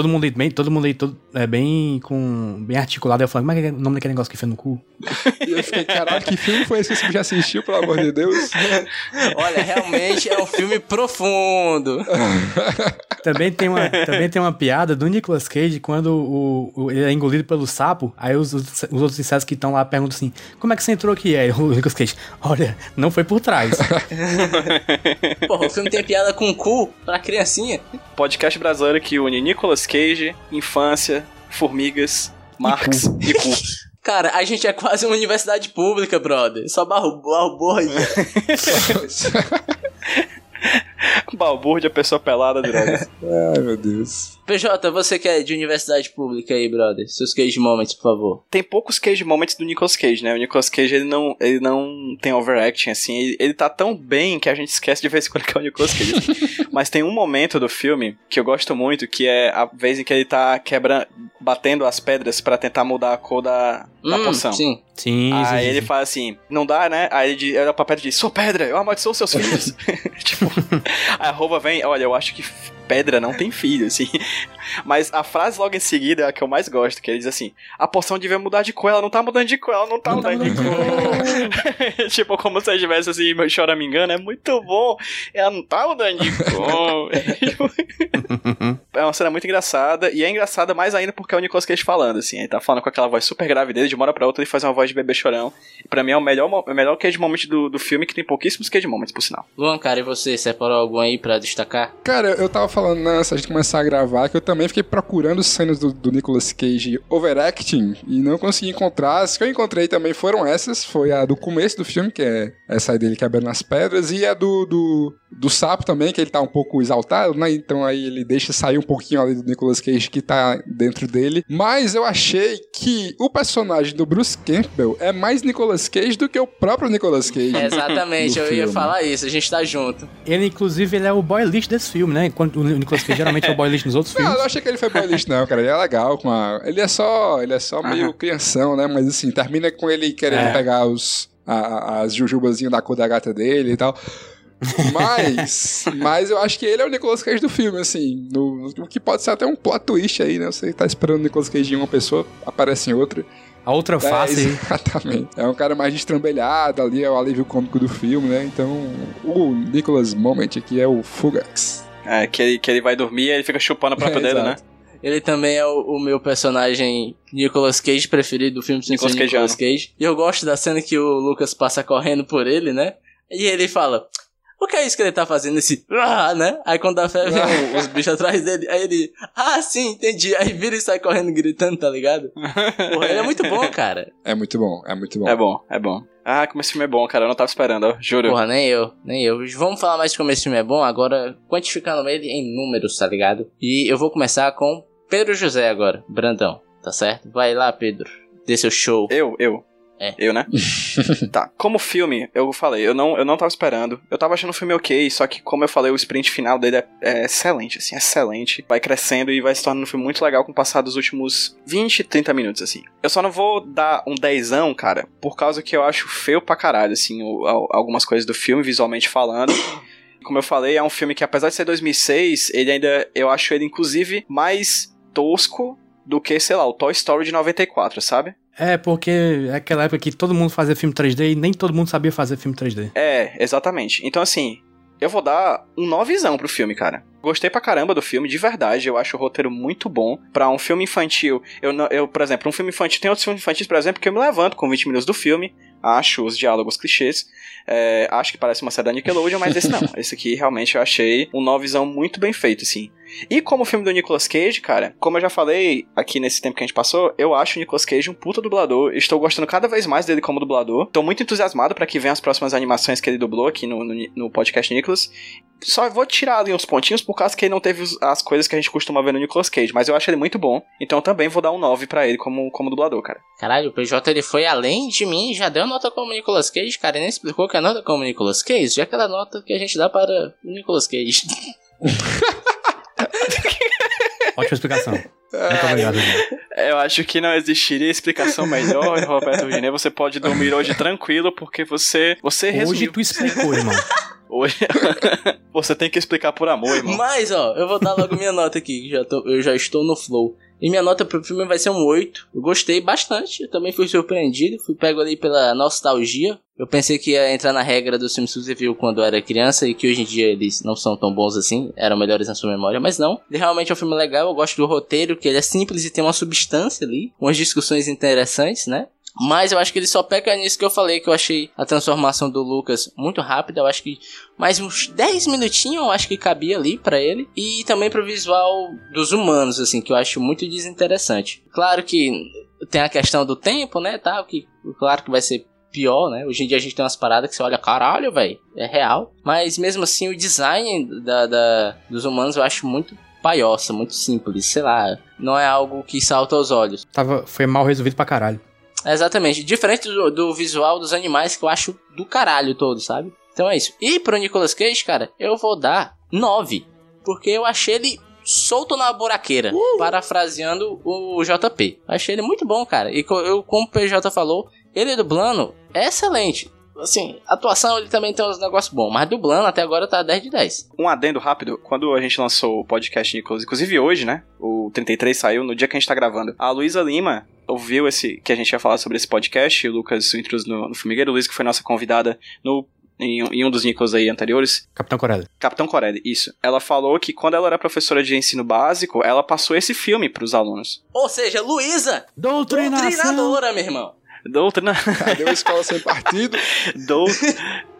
[SPEAKER 4] Todo mundo aí bem, todo mundo aí todo, é, bem com bem articulado. Eu falei, como é que é o nome daquele negócio que enfia no cu? <laughs>
[SPEAKER 5] E eu fiquei, caralho, que filme foi esse que você já assistiu, pelo amor de Deus? <laughs>
[SPEAKER 2] Olha, realmente é um filme profundo. <laughs>
[SPEAKER 4] Também tem uma, também tem uma piada do Nicolas Cage quando o, o- ele é engolido pelo sapo. Aí os, os, os outros insetos que estão lá perguntam assim: Como é que você entrou aqui? Aí o Nicolas Cage, olha, não foi por trás.
[SPEAKER 2] Porra, o filme tem piada com cu pra criancinha.
[SPEAKER 3] Podcast brasileiro que une Nicolas Cage, infância, formigas, Marx e cu. <laughs>
[SPEAKER 2] Cara, a gente é quase uma universidade pública, brother. Só barro, barro borra aí. <laughs> <laughs>
[SPEAKER 3] Balbúrdia, pessoa pelada, drogas.
[SPEAKER 5] Ai, meu Deus.
[SPEAKER 2] PJ, você que é de universidade pública aí, brother. Seus cage moments, por favor.
[SPEAKER 3] Tem poucos Cage Moments do Nicolas Cage, né? O Nicolas Cage, ele não, ele não tem overacting, assim. Ele, ele tá tão bem que a gente esquece de vez em quando que é o Nicolas Cage. <laughs> Mas tem um momento do filme que eu gosto muito, que é a vez em que ele tá quebrando, batendo as pedras pra tentar mudar a cor da, da
[SPEAKER 2] Hum,
[SPEAKER 3] poção.
[SPEAKER 2] Sim.
[SPEAKER 4] Sim,
[SPEAKER 3] Aí
[SPEAKER 4] sim, sim,
[SPEAKER 3] ele
[SPEAKER 4] sim.
[SPEAKER 3] fala assim, não dá, né? Aí ele olha pra pedra e diz, sou pedra, eu amaldiçoo seus filhos. <laughs> tipo, <laughs> a roupa vem, olha, eu acho que pedra não tem filho, assim. Mas a frase logo em seguida é a que eu mais gosto, que ele diz assim, a poção devia mudar de cor, ela não tá mudando de cor, ela não tá
[SPEAKER 4] Não tá
[SPEAKER 3] mudando de cor. <laughs> tipo, como se ele tivesse assim, meu chora me engano, é muito bom. Ela não tá mudando de cor. é uma cena muito engraçada, e é engraçada mais ainda porque é o Nicolas Cage falando, assim. Ele tá falando com aquela voz super grave dele, de uma hora pra outra ele faz uma voz de bebê chorão. E pra mim é o melhor, mo- o melhor Cage Moment do, do filme, que tem pouquíssimos Cage Moments, por sinal.
[SPEAKER 2] Luan, cara, e você? Separou algum aí pra destacar?
[SPEAKER 5] Cara, eu tava falando antes da gente começar a gravar que eu também fiquei procurando cenas do, do Nicolas Cage overacting e não consegui encontrar. As que eu encontrei também foram essas. Foi a do começo do filme, que é essa aí dele quebrando as pedras, e a do, do, do sapo também, que ele tá um pouco exaltado, né? Então aí ele deixa sair um pouquinho ali do Nicolas Cage que tá dentro dele. Mas eu achei que o personagem do Bruce Campbell é mais Nicolas Cage do que o próprio Nicolas Cage.
[SPEAKER 2] Exatamente, eu ia
[SPEAKER 5] filme.
[SPEAKER 2] falar isso, a gente tá junto.
[SPEAKER 4] Ele, inclusive, ele é o boy lixo desse filme, né? Enquanto o Nicolas Cage geralmente é o boy lixo nos outros
[SPEAKER 5] Não, eu
[SPEAKER 4] filmes.
[SPEAKER 5] não achei que ele foi boylist, não, cara. Ele é legal com a. Ele é só. Ele é só meio crianção, né? Mas assim, termina com ele querendo
[SPEAKER 4] É.
[SPEAKER 5] pegar os. a- as jujubazinhas da cor da gata dele e tal. Mas. <laughs> mas eu acho que ele é o Nicolas Cage do filme, assim. No, o que pode ser até um plot twist aí, né? Você tá esperando o Nicolas Cage em uma pessoa, aparece em outra.
[SPEAKER 4] A outra
[SPEAKER 5] É,
[SPEAKER 4] face. <laughs>
[SPEAKER 5] exatamente. É um cara mais destrambelhado ali, é o alívio cômico do filme, né? Então, o Nicolas Moment aqui é o Fugax.
[SPEAKER 3] É, que ele, que ele vai dormir e ele fica chupando o próprio <laughs>
[SPEAKER 5] É,
[SPEAKER 3] dedo, né?
[SPEAKER 2] Ele também é o, o meu personagem Nicolas Cage preferido do filme
[SPEAKER 3] Nicolas
[SPEAKER 2] Nicolas Cage. E eu gosto da cena que o Lucas passa correndo por ele, né? E ele fala: O que é isso que ele tá fazendo? Esse. Ah, né? Aí quando a fé vem <laughs> os bichos atrás dele, aí ele. Ah, sim, entendi. Aí vira e sai correndo gritando, tá ligado? Porra, ele é muito bom, <laughs> cara.
[SPEAKER 5] É muito bom, é muito bom.
[SPEAKER 3] É bom, é bom. Ah, como esse filme é bom, cara. Eu não tava esperando, ó. Juro.
[SPEAKER 2] Porra, nem eu, nem eu. Vamos falar mais de como esse filme é bom, agora quantificando ele em números, tá ligado? E eu vou começar com Pedro José agora, Brandão, tá certo? Vai lá, Pedro. Dê seu show.
[SPEAKER 3] Eu, eu.
[SPEAKER 2] É.
[SPEAKER 3] Eu, né? <laughs> tá, como filme, eu falei, eu não, eu não tava esperando. Eu tava achando o filme ok, só que, como eu falei, o sprint final dele é, é excelente, assim, excelente. Vai crescendo e vai se tornando um filme muito legal com o passar dos últimos 20, 30 minutos, assim. Eu só não vou dar um dezão, cara, por causa que eu acho feio pra caralho, assim, o- al- algumas coisas do filme, visualmente falando. <coughs> Como eu falei, é um filme que, apesar de ser 2006, ele ainda, eu acho ele, inclusive, mais tosco do que, sei lá, o Toy Story de 94, sabe?
[SPEAKER 4] É, porque é aquela época que todo mundo fazia filme 3D e nem todo mundo sabia fazer filme 3D.
[SPEAKER 3] É, exatamente. Então, assim, eu vou dar um novizão pro filme, cara. Gostei pra caramba do filme, de verdade. Eu acho o roteiro muito bom. Pra um filme infantil, eu, eu por exemplo, um filme infantil. Tem outros filmes infantis, por exemplo, que eu me levanto com 20 minutos do filme. Acho os diálogos clichês. é, acho que parece uma série da Nickelodeon, mas esse não. <laughs> Esse aqui realmente eu achei um novizão muito bem feito, assim. E como o filme do Nicolas Cage, cara, como eu já falei aqui nesse tempo que a gente passou, eu acho o Nicolas Cage um puta dublador. Estou gostando cada vez mais dele como dublador. Tô muito entusiasmado pra que venham as próximas animações que ele dublou aqui no, no, no podcast Nicolas. Só vou tirar ali uns pontinhos por causa que ele não teve as coisas que a gente costuma ver no Nicolas Cage, mas eu acho ele muito bom. Então eu também vou dar um 9 pra ele como, como dublador, cara.
[SPEAKER 2] Caralho, o PJ ele foi além de mim já deu nota como Nicolas Cage, cara. E nem explicou que a nota é como Nicolas Cage, já é aquela nota que a gente dá para o Nicolas Cage. <laughs>
[SPEAKER 4] Ótima explicação. Muito obrigado, João.
[SPEAKER 3] Eu acho que não existiria explicação melhor, <laughs> Roberto Virginia. Você pode dormir hoje tranquilo, porque você, você
[SPEAKER 4] Hoje
[SPEAKER 3] resumiu.
[SPEAKER 4] tu explicou, irmão. <laughs>
[SPEAKER 3] Hoje... <laughs> você tem que explicar por amor, irmão.
[SPEAKER 2] Mas, ó, eu vou dar logo minha nota aqui, que já tô- eu já estou no flow. E minha nota pro filme vai ser um 8. Eu gostei bastante, eu também fui surpreendido, fui pego ali pela nostalgia. Eu pensei que ia entrar na regra dos filmes que você viu quando eu era criança e que hoje em dia eles não são tão bons assim, eram melhores na sua memória, mas não. Ele realmente é um filme legal, eu gosto do roteiro, que ele é simples e tem uma substância ali, umas discussões interessantes, né? Mas eu acho que ele só peca nisso que eu falei, que eu achei a transformação do Lucas muito rápida. Eu acho que mais uns 10 minutinhos eu acho que cabia ali pra ele. E também pro visual dos humanos, assim, que eu acho muito desinteressante. Claro que tem a questão do tempo, né, tal, que claro que vai ser pior, né? Hoje em dia a gente tem umas paradas que você olha, caralho, velho, é real. Mas mesmo assim o design da, da- dos humanos eu acho muito paiosa, muito simples, sei lá. Não é algo que salta aos olhos.
[SPEAKER 4] Tava, foi mal resolvido pra caralho.
[SPEAKER 2] Exatamente. Diferente do, do visual dos animais que eu acho do caralho todo, sabe? Então é isso. E pro Nicolas Cage, cara, eu vou dar 9. Porque eu achei ele solto na buraqueira. Parafraseando o JP. Achei ele muito bom, cara. E eu, como o PJ falou, ele dublando é excelente. Assim, atuação ele também tem uns negócios bons. Mas dublando até agora tá 10 de 10.
[SPEAKER 3] Um adendo rápido, quando a gente lançou o podcast Nicolas, inclusive hoje, né? O 33 saiu no dia que a gente tá gravando. A Luísa Lima ouviu esse que a gente ia falar sobre esse podcast, e o Lucas o intruso no, no Formigueiro, o Luiz, que foi nossa convidada no, em, em um dos Nicolas aí anteriores.
[SPEAKER 4] Capitão Corelli.
[SPEAKER 3] Capitão Corelli, isso. Ela falou que quando ela era professora de ensino básico, ela passou esse filme pros alunos.
[SPEAKER 2] Ou seja, Luísa, doutrinadora, meu irmão.
[SPEAKER 3] Doutrina.
[SPEAKER 5] Cadê uma escola sem partido? <laughs>
[SPEAKER 3] Dou...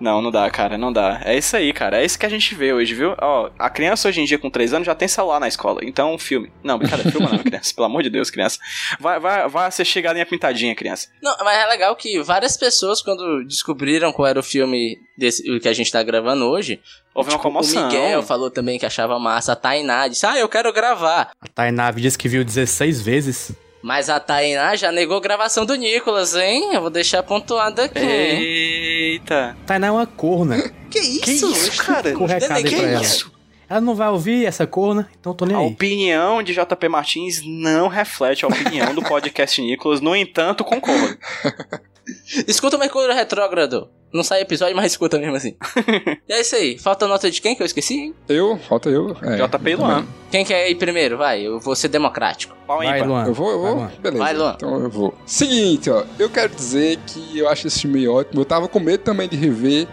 [SPEAKER 3] Não, não dá, cara, não dá. É isso aí, cara. É isso que a gente vê hoje, viu? Ó, a criança hoje em dia com 3 anos já tem celular na escola. Então, filme. Não, brincadeira, filma não, criança. Pelo amor de Deus, criança. Vai, vai, vai assistir Galinha Pintadinha, criança.
[SPEAKER 2] Não, mas é legal que várias pessoas, quando descobriram qual era o filme desse, o que a gente tá gravando hoje,
[SPEAKER 3] Houve uma
[SPEAKER 2] tipo,
[SPEAKER 3] comoção.
[SPEAKER 2] o Miguel falou também que achava massa, a Tainá disse, ah, eu quero gravar.
[SPEAKER 4] A Tainá disse que viu 16 vezes.
[SPEAKER 2] Mas a Tainá já negou gravação do Nicolas, hein? Eu vou deixar pontuado aqui.
[SPEAKER 3] Eita.
[SPEAKER 4] Tainá é uma corna.
[SPEAKER 2] Que isso?
[SPEAKER 3] Que isso, cara?
[SPEAKER 4] Com recado
[SPEAKER 3] que
[SPEAKER 4] pra ela.
[SPEAKER 3] isso?
[SPEAKER 4] Ela não vai ouvir essa corna, então tô nem
[SPEAKER 3] A
[SPEAKER 4] aí.
[SPEAKER 3] opinião de JP Martins não reflete a opinião do podcast Nicolas, no entanto, concordo. <laughs>
[SPEAKER 2] Escuta o Mercúrio Retrógrado. Não sai episódio, mas escuta mesmo assim. <laughs> e é isso aí. Falta a nota de quem que eu esqueci, hein?
[SPEAKER 5] Eu, falta eu. É,
[SPEAKER 3] JP e Luan.
[SPEAKER 2] Quem quer ir primeiro? Vai, eu vou ser democrático.
[SPEAKER 4] Vai,
[SPEAKER 3] ímpar.
[SPEAKER 4] Luan.
[SPEAKER 5] Eu vou, eu
[SPEAKER 4] Vai,
[SPEAKER 5] vou?
[SPEAKER 4] Luan.
[SPEAKER 5] Beleza.
[SPEAKER 2] Vai, Luan.
[SPEAKER 5] Então eu vou. Seguinte, ó. Eu quero dizer que eu acho esse filme ótimo. Eu tava com medo também de rever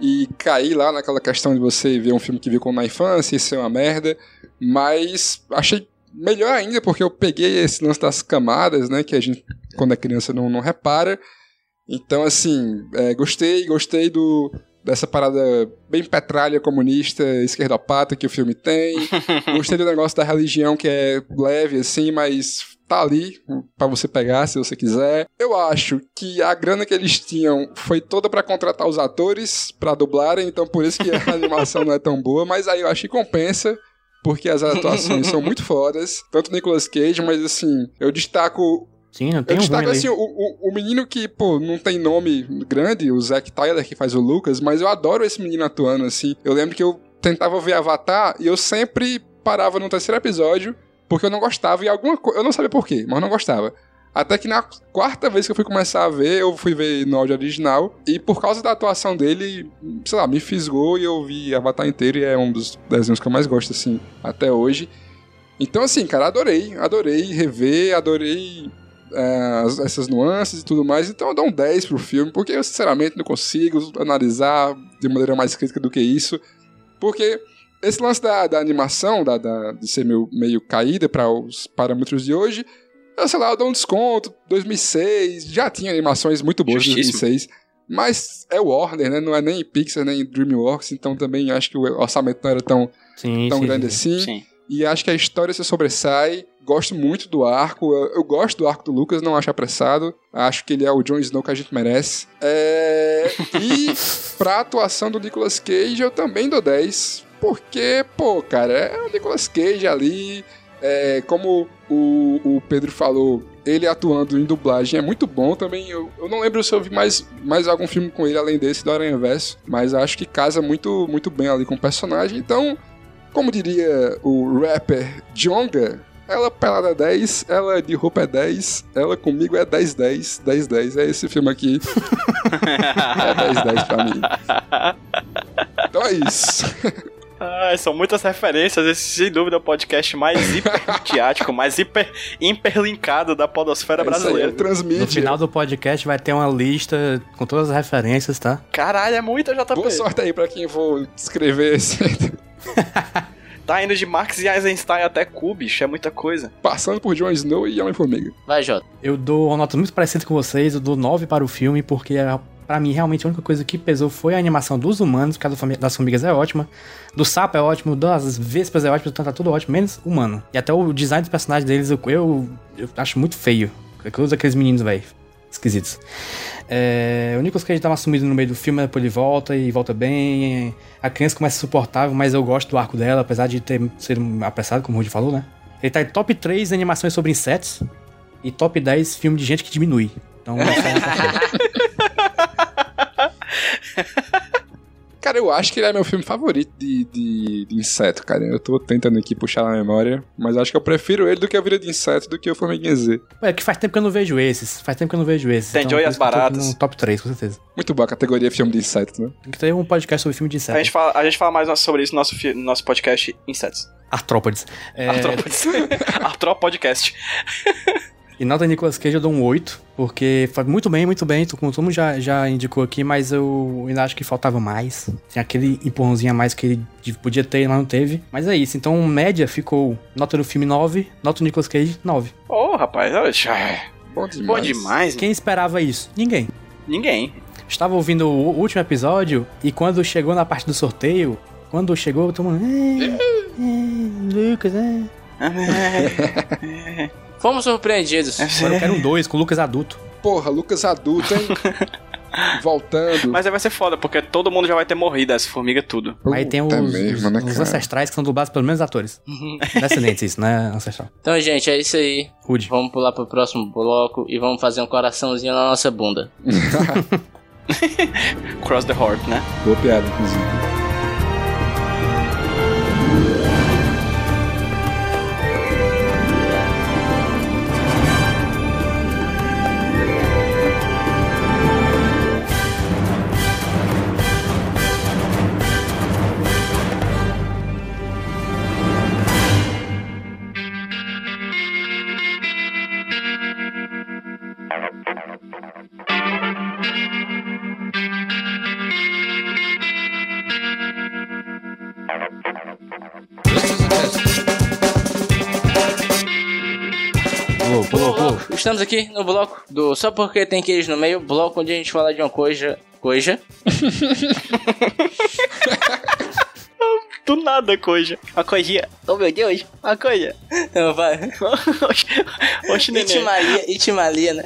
[SPEAKER 5] e cair lá naquela questão de você ver um filme que viu como na infância e ser uma merda. Mas achei melhor ainda porque eu peguei esse lance das camadas, né? Que a gente, quando é criança, não, não repara. Então, assim, é, gostei, gostei do, dessa parada bem petralha comunista, esquerdopata que o filme tem. <laughs> gostei do negócio da religião que é leve, assim, mas tá ali pra você pegar se você quiser. Eu acho que a grana que eles tinham foi toda pra contratar os atores pra dublarem, então por isso que a animação não é tão boa, mas aí eu acho que compensa. Porque as atuações são muito <laughs> fodas, tanto Nicolas Cage, mas assim, eu destaco
[SPEAKER 4] Sim, não tem
[SPEAKER 5] eu
[SPEAKER 4] um
[SPEAKER 5] destaco assim, o, o, o menino que, pô, não tem nome grande, o Zack Tyler, que faz o Lucas, mas eu adoro esse menino atuando, assim. Eu lembro que eu tentava ver Avatar e eu sempre parava no terceiro episódio porque eu não gostava e alguma coisa. Eu não sabia por quê, mas não gostava. Até que na quarta vez que eu fui começar a ver, eu fui ver no áudio original. E por causa da atuação dele, sei lá, me fisgou e eu vi Avatar inteiro. E é um dos desenhos que eu mais gosto, assim, até hoje. Então, assim, cara, adorei. Adorei rever, adorei é, as- essas nuances e tudo mais. Então eu dou um 10 pro filme, porque eu sinceramente não consigo analisar de maneira mais crítica do que isso. Porque esse lance da, da animação, da, da- de ser meio, meio caída para os parâmetros de hoje, eu sei lá, eu dou um desconto. 2006, já tinha animações muito boas em
[SPEAKER 3] Justíssimo.
[SPEAKER 5] 2006. Mas é Warner, né? Não é nem Pixar, nem DreamWorks, então também acho que o orçamento não era tão,
[SPEAKER 4] Sim,
[SPEAKER 5] tão
[SPEAKER 4] sim,
[SPEAKER 5] grande
[SPEAKER 4] sim.
[SPEAKER 5] assim.
[SPEAKER 3] Sim.
[SPEAKER 5] E acho que a história se sobressai. Gosto muito do arco. Eu, eu gosto do arco do Lucas, não acho apressado. Acho que ele é o Jon Snow que a gente merece. É... E <laughs> pra atuação do Nicolas Cage, eu também dou 10. Porque, pô, cara, é o Nicolas Cage ali. É, como o, o Pedro falou, ele atuando em dublagem é muito bom também. Eu, eu não lembro se eu vi mais, mais algum filme com ele além desse do Aranha Verso, mas acho que casa muito, muito bem ali com o personagem. Então, como diria o rapper Jonga, ela pelada é 10, ela de roupa é 10, ela comigo é 10, 10, 10, 10. É esse filme aqui. <laughs> é 10, 10 pra mim. Então é isso.
[SPEAKER 3] Ai, são muitas referências. Esse, sem dúvida, é o podcast mais hipermediático, <laughs> mais hiper, hiperlinkado da podosfera
[SPEAKER 5] É isso aí,
[SPEAKER 3] brasileira.
[SPEAKER 5] é transmídia.
[SPEAKER 4] No final do podcast vai ter uma lista com todas as referências, tá?
[SPEAKER 3] Caralho, é muita JP.
[SPEAKER 5] Boa sorte aí pra quem for escrever esse. <laughs>
[SPEAKER 3] Tá indo de Marx e Eisenstein até bicho. É muita coisa.
[SPEAKER 5] Passando por Jon Snow e Homem-Formiga.
[SPEAKER 2] Vai, Jota.
[SPEAKER 4] Eu dou uma nota muito parecida com vocês, eu dou 9 para o filme, porque a- pra mim realmente a única coisa que pesou foi a animação dos humanos, porque a das formigas é ótima, do sapo é ótimo, das vespas é ótimo, então tá tudo ótimo, menos humano. E até o design dos personagens deles eu, eu, eu acho muito feio. Todos aqueles meninos, velho. Esquisitos. É, o Nicolas Cage tava sumido no meio do filme, depois ele volta e volta bem. A criança começa insuportável, mas eu gosto do arco dela, apesar de ter ser apressado, como o Rudy falou, né? Ele tá em top 3 animações sobre insetos e top 10 filme de gente que diminui. Então, essa é. <laughs> <laughs>
[SPEAKER 5] Cara, eu acho que ele é meu filme favorito de, de, de inseto, cara. Eu tô tentando aqui puxar na memória, mas acho que eu prefiro ele do que a Vida de Inseto do que o Formiguinha Z.
[SPEAKER 4] é que faz tempo que eu não vejo esses. Faz tempo que eu não vejo esses.
[SPEAKER 3] Tem Joy e
[SPEAKER 4] por
[SPEAKER 3] as Baratas.
[SPEAKER 4] Top 3, com certeza.
[SPEAKER 5] Muito boa a categoria filme de inseto, né?
[SPEAKER 4] Tem que ter um podcast sobre filme de
[SPEAKER 3] A
[SPEAKER 4] insetos.
[SPEAKER 3] gente, fala, a gente fala mais sobre isso no nosso, no nosso podcast Insetos.
[SPEAKER 4] Artrópodes. É,
[SPEAKER 3] Artrópodes. <laughs> Artrópodcast.
[SPEAKER 4] E nota Nicolas Cage eu dou um 8, porque foi muito bem, muito bem, como todo mundo já, já indicou aqui, mas eu ainda acho que faltava mais. Tem aquele empurrãozinho a mais que ele podia ter e não teve. Mas é isso, então média ficou nota do filme 9, nota do Nicolas Cage 9.
[SPEAKER 3] Ô, rapaz, olha,
[SPEAKER 5] Bom demais.
[SPEAKER 3] Bom demais.
[SPEAKER 4] Quem esperava isso? Ninguém.
[SPEAKER 3] Ninguém.
[SPEAKER 4] Estava ouvindo o último episódio e quando chegou na parte do sorteio, quando chegou, todo mundo. "É, é, Lucas, é. <laughs>
[SPEAKER 2] Fomos surpreendidos.
[SPEAKER 4] Agora eu quero um dois com o Lucas adulto.
[SPEAKER 5] Porra, Lucas adulto, hein? <laughs> Voltando.
[SPEAKER 3] Mas aí vai ser foda, porque todo mundo já vai ter morrido, as formigas tudo.
[SPEAKER 4] Aí tem os,
[SPEAKER 5] mesmo, né,
[SPEAKER 4] os ancestrais que são dublados pelos mesmos atores. Descendentes, isso, não é ancestral.
[SPEAKER 2] Então, gente, é isso aí.
[SPEAKER 4] Rude.
[SPEAKER 2] Vamos pular pro próximo bloco e vamos fazer um coraçãozinho na nossa bunda. <laughs> <laughs>
[SPEAKER 3] Cross the Heart, né?
[SPEAKER 5] Boa piada, inclusive.
[SPEAKER 2] Estamos aqui no bloco do Só Porque Tem Queijo no Meio, bloco onde a gente fala de uma coisa... Coisa? <laughs>
[SPEAKER 3] Do nada, coisa. A coisinha. Oh, meu Deus. A coisa.
[SPEAKER 2] Então vai. <laughs>
[SPEAKER 3] Oxe.
[SPEAKER 2] Itimalia, Itimalia, né?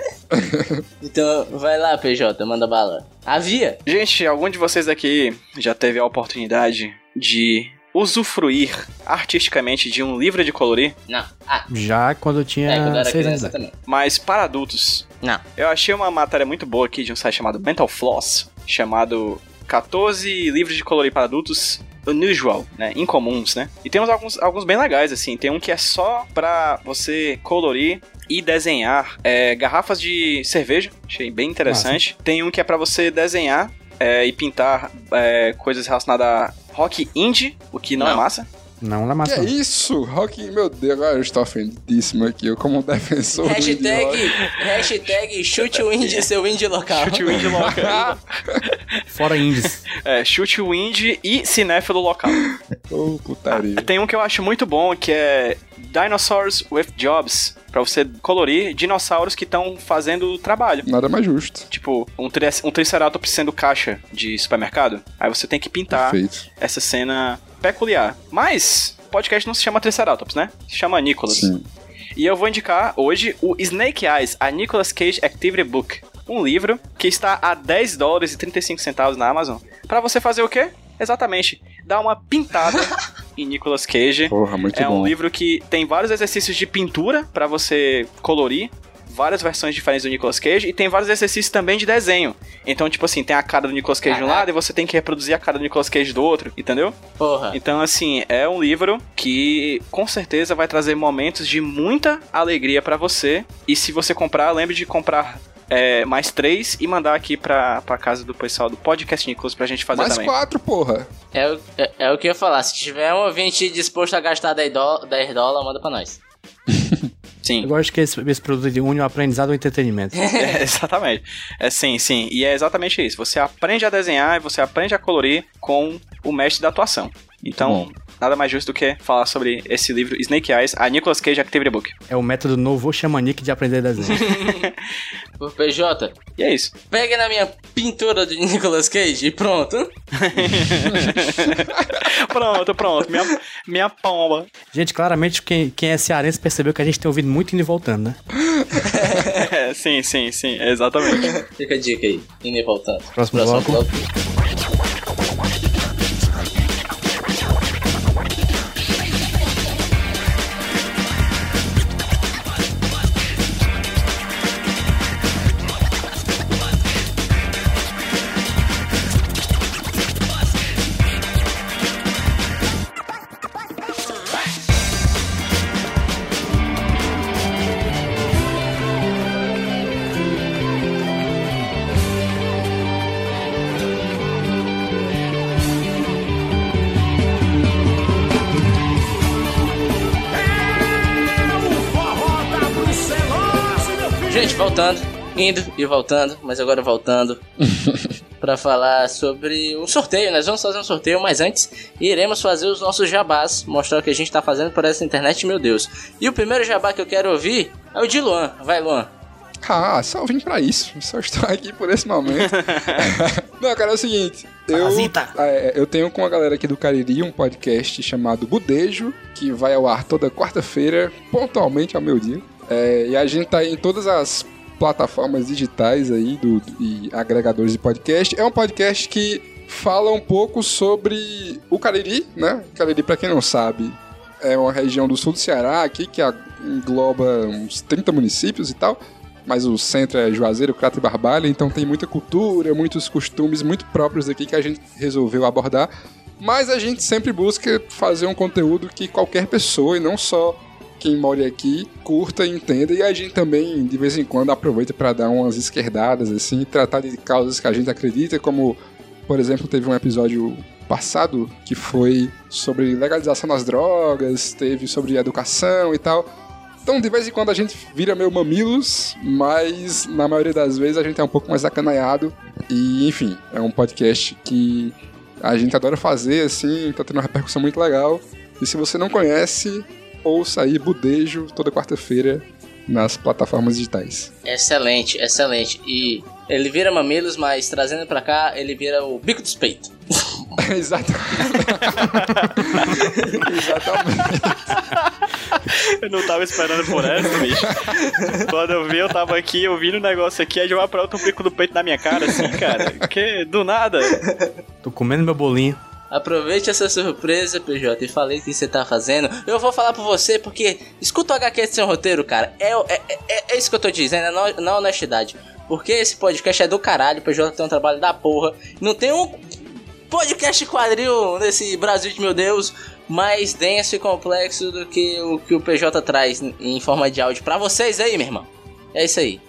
[SPEAKER 2] então vai lá, PJ, manda bala. Havia.
[SPEAKER 3] Gente, algum de vocês aqui já teve a oportunidade de usufruir artisticamente de um livro de colorir?
[SPEAKER 2] Não. Ah,
[SPEAKER 4] Já quando eu tinha
[SPEAKER 2] é, quando eu era
[SPEAKER 4] seis anos.
[SPEAKER 2] criança
[SPEAKER 4] idade.
[SPEAKER 2] também.
[SPEAKER 3] Mas para adultos.
[SPEAKER 2] Não.
[SPEAKER 3] Eu achei uma matéria muito boa aqui de um site chamado Mental Floss, chamado 14 livros de colorir para adultos unusual, né? Incomuns, né? E tem uns, alguns, alguns bem legais, assim. Tem um que é só pra você colorir e desenhar é, garrafas de cerveja. Achei bem interessante. Tem um que é pra você desenhar é, e pintar é, coisas relacionadas a rock indie, o que não, é
[SPEAKER 2] Não.
[SPEAKER 3] massa.
[SPEAKER 4] Não
[SPEAKER 5] Que
[SPEAKER 4] massa.
[SPEAKER 5] é isso? Rock, meu Deus, agora eu estou ofendidíssimo aqui. Eu, como um defensor do indie
[SPEAKER 2] Hashtag,
[SPEAKER 5] rock.
[SPEAKER 2] hashtag chute o indie, seu indie local.
[SPEAKER 3] Chute o indie local. <laughs>
[SPEAKER 4] Fora índios.
[SPEAKER 3] é, chute o indie e cinéfilo local.
[SPEAKER 5] Ô, putaria.
[SPEAKER 3] Tem um que eu acho muito bom, que é Dinosaurs with Jobs. Pra você colorir dinossauros que estão fazendo trabalho.
[SPEAKER 5] Nada mais justo.
[SPEAKER 3] Tipo, um, tri um Triceratops sendo caixa de supermercado. Aí você tem que pintar
[SPEAKER 5] Perfeito.
[SPEAKER 3] essa cena peculiar. Mas, o podcast não se chama Triceratops, né? Se chama Nicholas.
[SPEAKER 5] Sim.
[SPEAKER 3] E eu vou indicar hoje o Snake Eyes, a Nicolas Cage Activity Book. Um livro que está a 10 dólares e 35 centavos na Amazon. Pra você fazer o quê? Exatamente, dar uma pintada <laughs> em Nicolas Cage.
[SPEAKER 5] Porra, muito
[SPEAKER 3] é
[SPEAKER 5] bom.
[SPEAKER 3] um livro que tem vários exercícios de pintura pra você colorir, várias versões diferentes do Nicolas Cage e tem vários exercícios também de desenho. Então, tipo assim, tem a cara do Nicolas Cage de um
[SPEAKER 2] Caraca.
[SPEAKER 3] lado e você tem que reproduzir a cara do Nicolas Cage do outro, entendeu?
[SPEAKER 2] Porra.
[SPEAKER 3] Então, assim, é um livro que com certeza vai trazer momentos de muita alegria pra você. E se você comprar, lembre de comprar é, mais três e mandar aqui pra, pra casa do pessoal do Podcast Nicolas pra gente fazer
[SPEAKER 5] Mais
[SPEAKER 3] também.
[SPEAKER 5] quatro, porra.
[SPEAKER 2] É, o- é, é o que eu ia falar. Se tiver um ouvinte disposto a gastar 10 dólares, 10 dólares manda pra nós. <laughs>
[SPEAKER 3] Sim.
[SPEAKER 4] Eu gosto que esse, esse produto une o aprendizado ao entretenimento. <laughs>
[SPEAKER 3] É, exatamente. É sim, sim. E é exatamente isso. Você aprende a desenhar e você aprende a colorir com o mestre da atuação. Então,
[SPEAKER 5] Bom.
[SPEAKER 3] Nada mais justo do que falar sobre esse livro Snake Eyes, a Nicolas Cage Activity Book.
[SPEAKER 4] É o método novo xamanique de aprender desenho. <laughs>
[SPEAKER 2] PJ,
[SPEAKER 3] E é isso.
[SPEAKER 2] pega na minha pintura de Nicolas Cage e pronto. <laughs>
[SPEAKER 3] pronto, pronto. Minha, minha pomba.
[SPEAKER 4] gente, claramente quem, quem é cearense percebeu que a gente tem ouvido muito indo e voltando, né? <laughs>
[SPEAKER 3] É, sim, sim, sim. Exatamente.
[SPEAKER 2] Fica a dica aí. Indo e voltando.
[SPEAKER 4] Próximo bloco.
[SPEAKER 2] Gente, indo e voltando, mas agora voltando <laughs> pra falar sobre um sorteio. Nós vamos fazer um sorteio, mas antes iremos fazer os nossos jabás, mostrar o que a gente tá fazendo por essa internet, meu Deus. E o primeiro jabá que eu quero ouvir é o de Luan. Vai, Luan.
[SPEAKER 5] Ah, só vim pra isso. Só estou aqui por esse momento. <laughs> Não, cara, é o seguinte. Eu, é, eu tenho com a galera aqui do Cariri um podcast chamado Budejo, que vai ao ar toda quarta-feira, pontualmente ao meu dia. É, e a gente tá em todas as plataformas digitais aí do, e agregadores de podcast. É um podcast que fala um pouco sobre o Cariri, né? Cariri, pra quem não sabe, é uma região do sul do Ceará aqui que engloba uns 30 municípios e tal. Mas o centro é Juazeiro, Crato e Barbalha, então tem muita cultura, muitos costumes muito próprios aqui que a gente resolveu abordar. Mas a gente sempre busca fazer um conteúdo que qualquer pessoa, e não só quem mora aqui, curta e entenda. E a gente também, de vez em quando, aproveita para dar umas esquerdadas, assim, tratar de causas que a gente acredita, como, por exemplo, teve um episódio passado que foi sobre legalização das drogas, teve sobre educação e tal. Então, de vez em quando a gente vira meio mamilos, mas na maioria das vezes a gente é um pouco mais acanaiado. E, enfim, é um podcast que a gente adora fazer, assim, tá tendo uma repercussão muito legal. E se você não conhece, ouça aí Budejo toda quarta-feira nas plataformas digitais.
[SPEAKER 2] Excelente, excelente. E ele vira mamilos, mas trazendo pra cá, ele vira o bico dos peitos. <laughs>
[SPEAKER 5] Exatamente. <laughs> Exatamente.
[SPEAKER 3] Eu não tava esperando por essa, bicho. Quando eu vi, eu tava aqui ouvindo o negócio aqui, aí já vai pra outro bico do peito na minha cara, assim, cara. Que do nada.
[SPEAKER 4] Tô comendo meu bolinho.
[SPEAKER 2] Aproveite essa surpresa, PJ, e falei o que você tá fazendo. Eu vou falar pra você porque escuta o HQ de seu roteiro, cara. É, é, é, é isso que eu tô dizendo, é na honestidade. Porque esse podcast é do caralho, PJ tem um trabalho da porra. Não tem um podcast quadril nesse Brasil de meu Deus mais denso e complexo do que o que o PJ traz em forma de áudio pra vocês aí, meu irmão. É isso aí.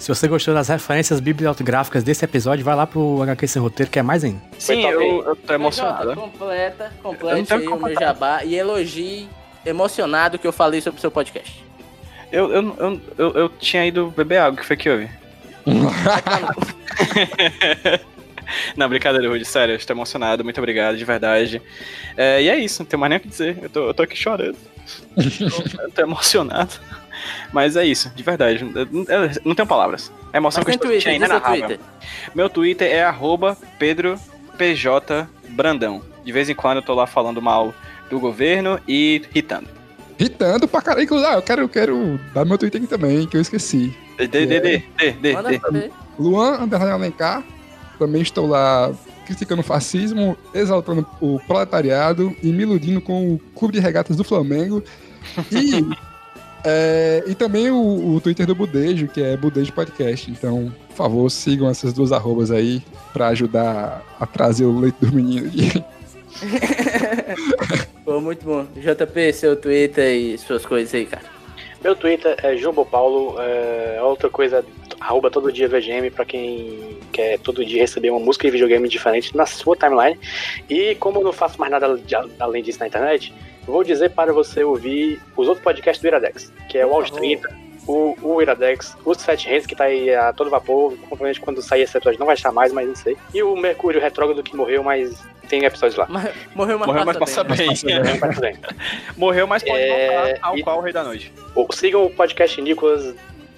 [SPEAKER 4] Se você gostou das referências bibliográficas desse episódio, vai lá pro HQ Sem Roteiro, que é mais ainda.
[SPEAKER 3] Sim, eu, eu tô emocionado.
[SPEAKER 2] PJ, completa,
[SPEAKER 3] tenho
[SPEAKER 2] aí o
[SPEAKER 3] como
[SPEAKER 2] meu jabá e elogie emocionado que eu falei sobre o seu podcast.
[SPEAKER 3] Eu, eu, eu, eu, eu tinha ido beber água, o que foi que houve? <laughs> Não, brincadeira, Rudy, sério, eu estou emocionado, muito obrigado, de verdade. É, e é isso, não tenho mais nem o que dizer, eu tô, eu tô aqui chorando. <laughs> eu tô emocionado. Mas é isso, de verdade, não tenho palavras. A emoção
[SPEAKER 2] Mas
[SPEAKER 3] que eu estou é inenarrável.
[SPEAKER 2] Twitter.
[SPEAKER 3] Meu Twitter é arroba Pedro PJ Brandão. De vez em quando eu tô lá falando mal do governo e irritando.
[SPEAKER 5] Irritando pra caralho. Ah, eu quero, eu quero dar meu Twitter aqui também, que eu esqueci.
[SPEAKER 3] Dê, dê, dê, dê.
[SPEAKER 5] Luan Underline Alencar. Também estou lá criticando o fascismo, exaltando o proletariado e me iludindo com o Clube de Regatas do Flamengo. E, <laughs> é, e também o, o Twitter do Budejo, que é Budejo Podcast. Então, por favor, sigam essas duas arrobas aí pra ajudar a trazer o leite do menino aqui. <laughs>
[SPEAKER 2] Pô, muito bom. JP, seu Twitter e suas coisas aí, cara.
[SPEAKER 6] Meu Twitter é Jumbo Paulo, é outra coisa, arroba todo dia VGM pra quem quer todo dia receber uma música de videogame diferente na sua timeline. E como eu não faço mais nada de- além disso na internet, vou dizer para você ouvir os outros podcasts do Iradex, que é o Aos 30, o, o Iradex, o Sete Reis, que tá aí a todo vapor, provavelmente quando sair esse episódio não vai estar mais, mas não sei. E o Mercúrio Retrógrado que morreu, mas tem episódios lá.
[SPEAKER 2] Mas morreu uma
[SPEAKER 3] Morreu, mas
[SPEAKER 2] passa
[SPEAKER 3] passa
[SPEAKER 2] bem.
[SPEAKER 6] Mas. <laughs>
[SPEAKER 3] Morreu, mas pode
[SPEAKER 6] É,
[SPEAKER 3] voltar ao
[SPEAKER 6] e-
[SPEAKER 3] qual o Rei da Noite.
[SPEAKER 6] Sigam o podcast Nicolas,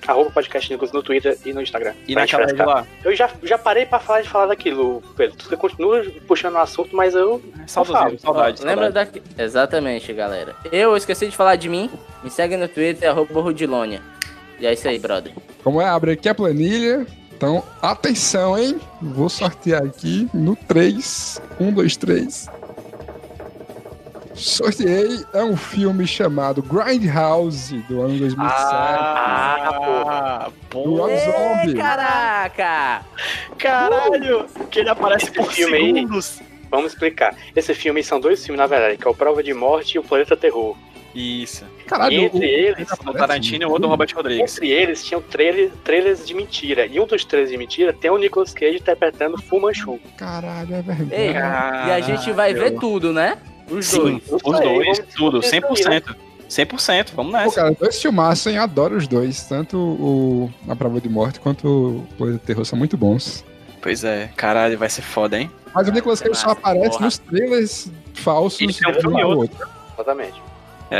[SPEAKER 6] arroba podcast Nicolas no Twitter e no Instagram.
[SPEAKER 3] E
[SPEAKER 6] Pra
[SPEAKER 3] naquela
[SPEAKER 6] gente
[SPEAKER 3] de
[SPEAKER 6] frescar.
[SPEAKER 3] lá,
[SPEAKER 6] Eu já, já parei pra falar de falar daquilo, Pedro. Tu continua puxando o assunto, mas eu.
[SPEAKER 3] saudosismo, saudade,
[SPEAKER 2] Ó, Lembra
[SPEAKER 3] saudade.
[SPEAKER 2] daqui? Exatamente, galera. Eu esqueci de falar de mim. Me segue no Twitter, arroba Rudilonia. E é isso aí, brother.
[SPEAKER 5] Como é? Abre aqui a planilha. Então, atenção, hein? Vou sortear aqui no 3. 1, 2, 3. Sorteei é um filme chamado Grindhouse, do ano 2007.
[SPEAKER 6] Ah,
[SPEAKER 5] do
[SPEAKER 3] pô.
[SPEAKER 5] Rob Zombie.
[SPEAKER 2] Caraca!
[SPEAKER 3] Caralho! Que ele aparece por
[SPEAKER 6] filme aí-
[SPEAKER 3] segundos.
[SPEAKER 6] Vamos explicar. Esse filme são dois filmes, na verdade, que é o Prova de Morte e o Planeta Terror.
[SPEAKER 3] Isso.
[SPEAKER 5] Caralho,
[SPEAKER 6] E entre eles,
[SPEAKER 3] O Tarantino e o outro do Robert Rodrigues.
[SPEAKER 6] Entre eles tinham trailer, trailers de mentira. E um dos trailers de mentira tem o Nicolas Cage interpretando Fu Manchu.
[SPEAKER 5] Caralho, é verdade.
[SPEAKER 2] Ei, e a gente vai ver tudo, né? Os
[SPEAKER 3] Sim,
[SPEAKER 2] dois.
[SPEAKER 3] os dois,
[SPEAKER 6] vamos
[SPEAKER 3] tudo,
[SPEAKER 6] discutir isso
[SPEAKER 3] 100%. 100%, vamos
[SPEAKER 5] Pô,
[SPEAKER 3] nessa.
[SPEAKER 5] cara, dois filmaços, hein? Adoro os dois. Tanto o A Prova de Morte quanto o Planeta Terror são muito bons.
[SPEAKER 3] Pois é, caralho, vai ser foda, hein?
[SPEAKER 5] Mas o Nicolas Cage só aparece
[SPEAKER 2] porra.
[SPEAKER 5] nos trailers falsos
[SPEAKER 3] Isso é um filme
[SPEAKER 5] um
[SPEAKER 3] outro.
[SPEAKER 5] outro.
[SPEAKER 6] Exatamente.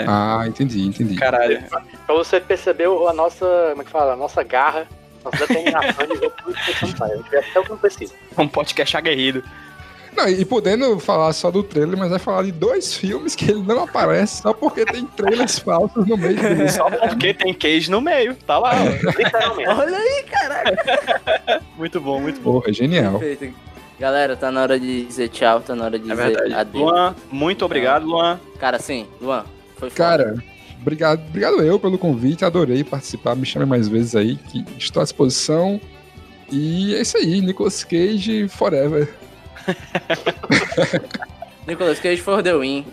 [SPEAKER 5] Ah, entendi, entendi.
[SPEAKER 3] Caralho.
[SPEAKER 6] Pra você perceber a nossa, como é que fala, a nossa garra Nossa determinação de ver tudo que você não faz. A gente vê até o que não precisa.
[SPEAKER 3] Um podcast aguerrido.
[SPEAKER 5] Não, e podendo falar só do trailer, mas vai falar de dois filmes que ele não aparece só porque tem trailers falsos no meio dele.
[SPEAKER 3] Só porque tem Cage no meio. Tá lá.
[SPEAKER 6] Literalmente.
[SPEAKER 2] Olha aí, caralho. <laughs>
[SPEAKER 3] muito bom, muito bom.
[SPEAKER 5] Porra, genial.
[SPEAKER 2] Perfeito. Galera, tá na hora de dizer tchau, tá na hora de
[SPEAKER 3] É
[SPEAKER 2] dizer
[SPEAKER 3] verdade.
[SPEAKER 2] adeus.
[SPEAKER 3] Luan, muito obrigado, Luan.
[SPEAKER 2] Cara, sim, Luan, foi foda.
[SPEAKER 5] Cara, obrigado, obrigado eu pelo convite, adorei participar, me chame mais vezes aí, que estou à disposição. E é isso aí, Nicolas Cage forever. <laughs>
[SPEAKER 2] Nicolas Cage for the win.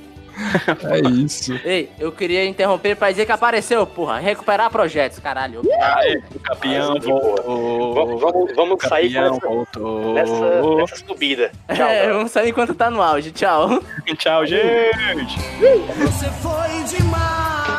[SPEAKER 5] É isso.
[SPEAKER 2] Ei, eu queria interromper pra dizer que apareceu, porra. Recuperar projetos, caralho.
[SPEAKER 3] Aê, o campeão voltou.
[SPEAKER 6] Vamos, vamos, vamos sair com
[SPEAKER 3] campeão
[SPEAKER 6] essa,
[SPEAKER 3] voltou.
[SPEAKER 6] nessa, nessa subida. Tchau,
[SPEAKER 2] é, vamos sair enquanto tá no auge. Tchau.
[SPEAKER 3] Tchau, gente.
[SPEAKER 7] Você foi demais.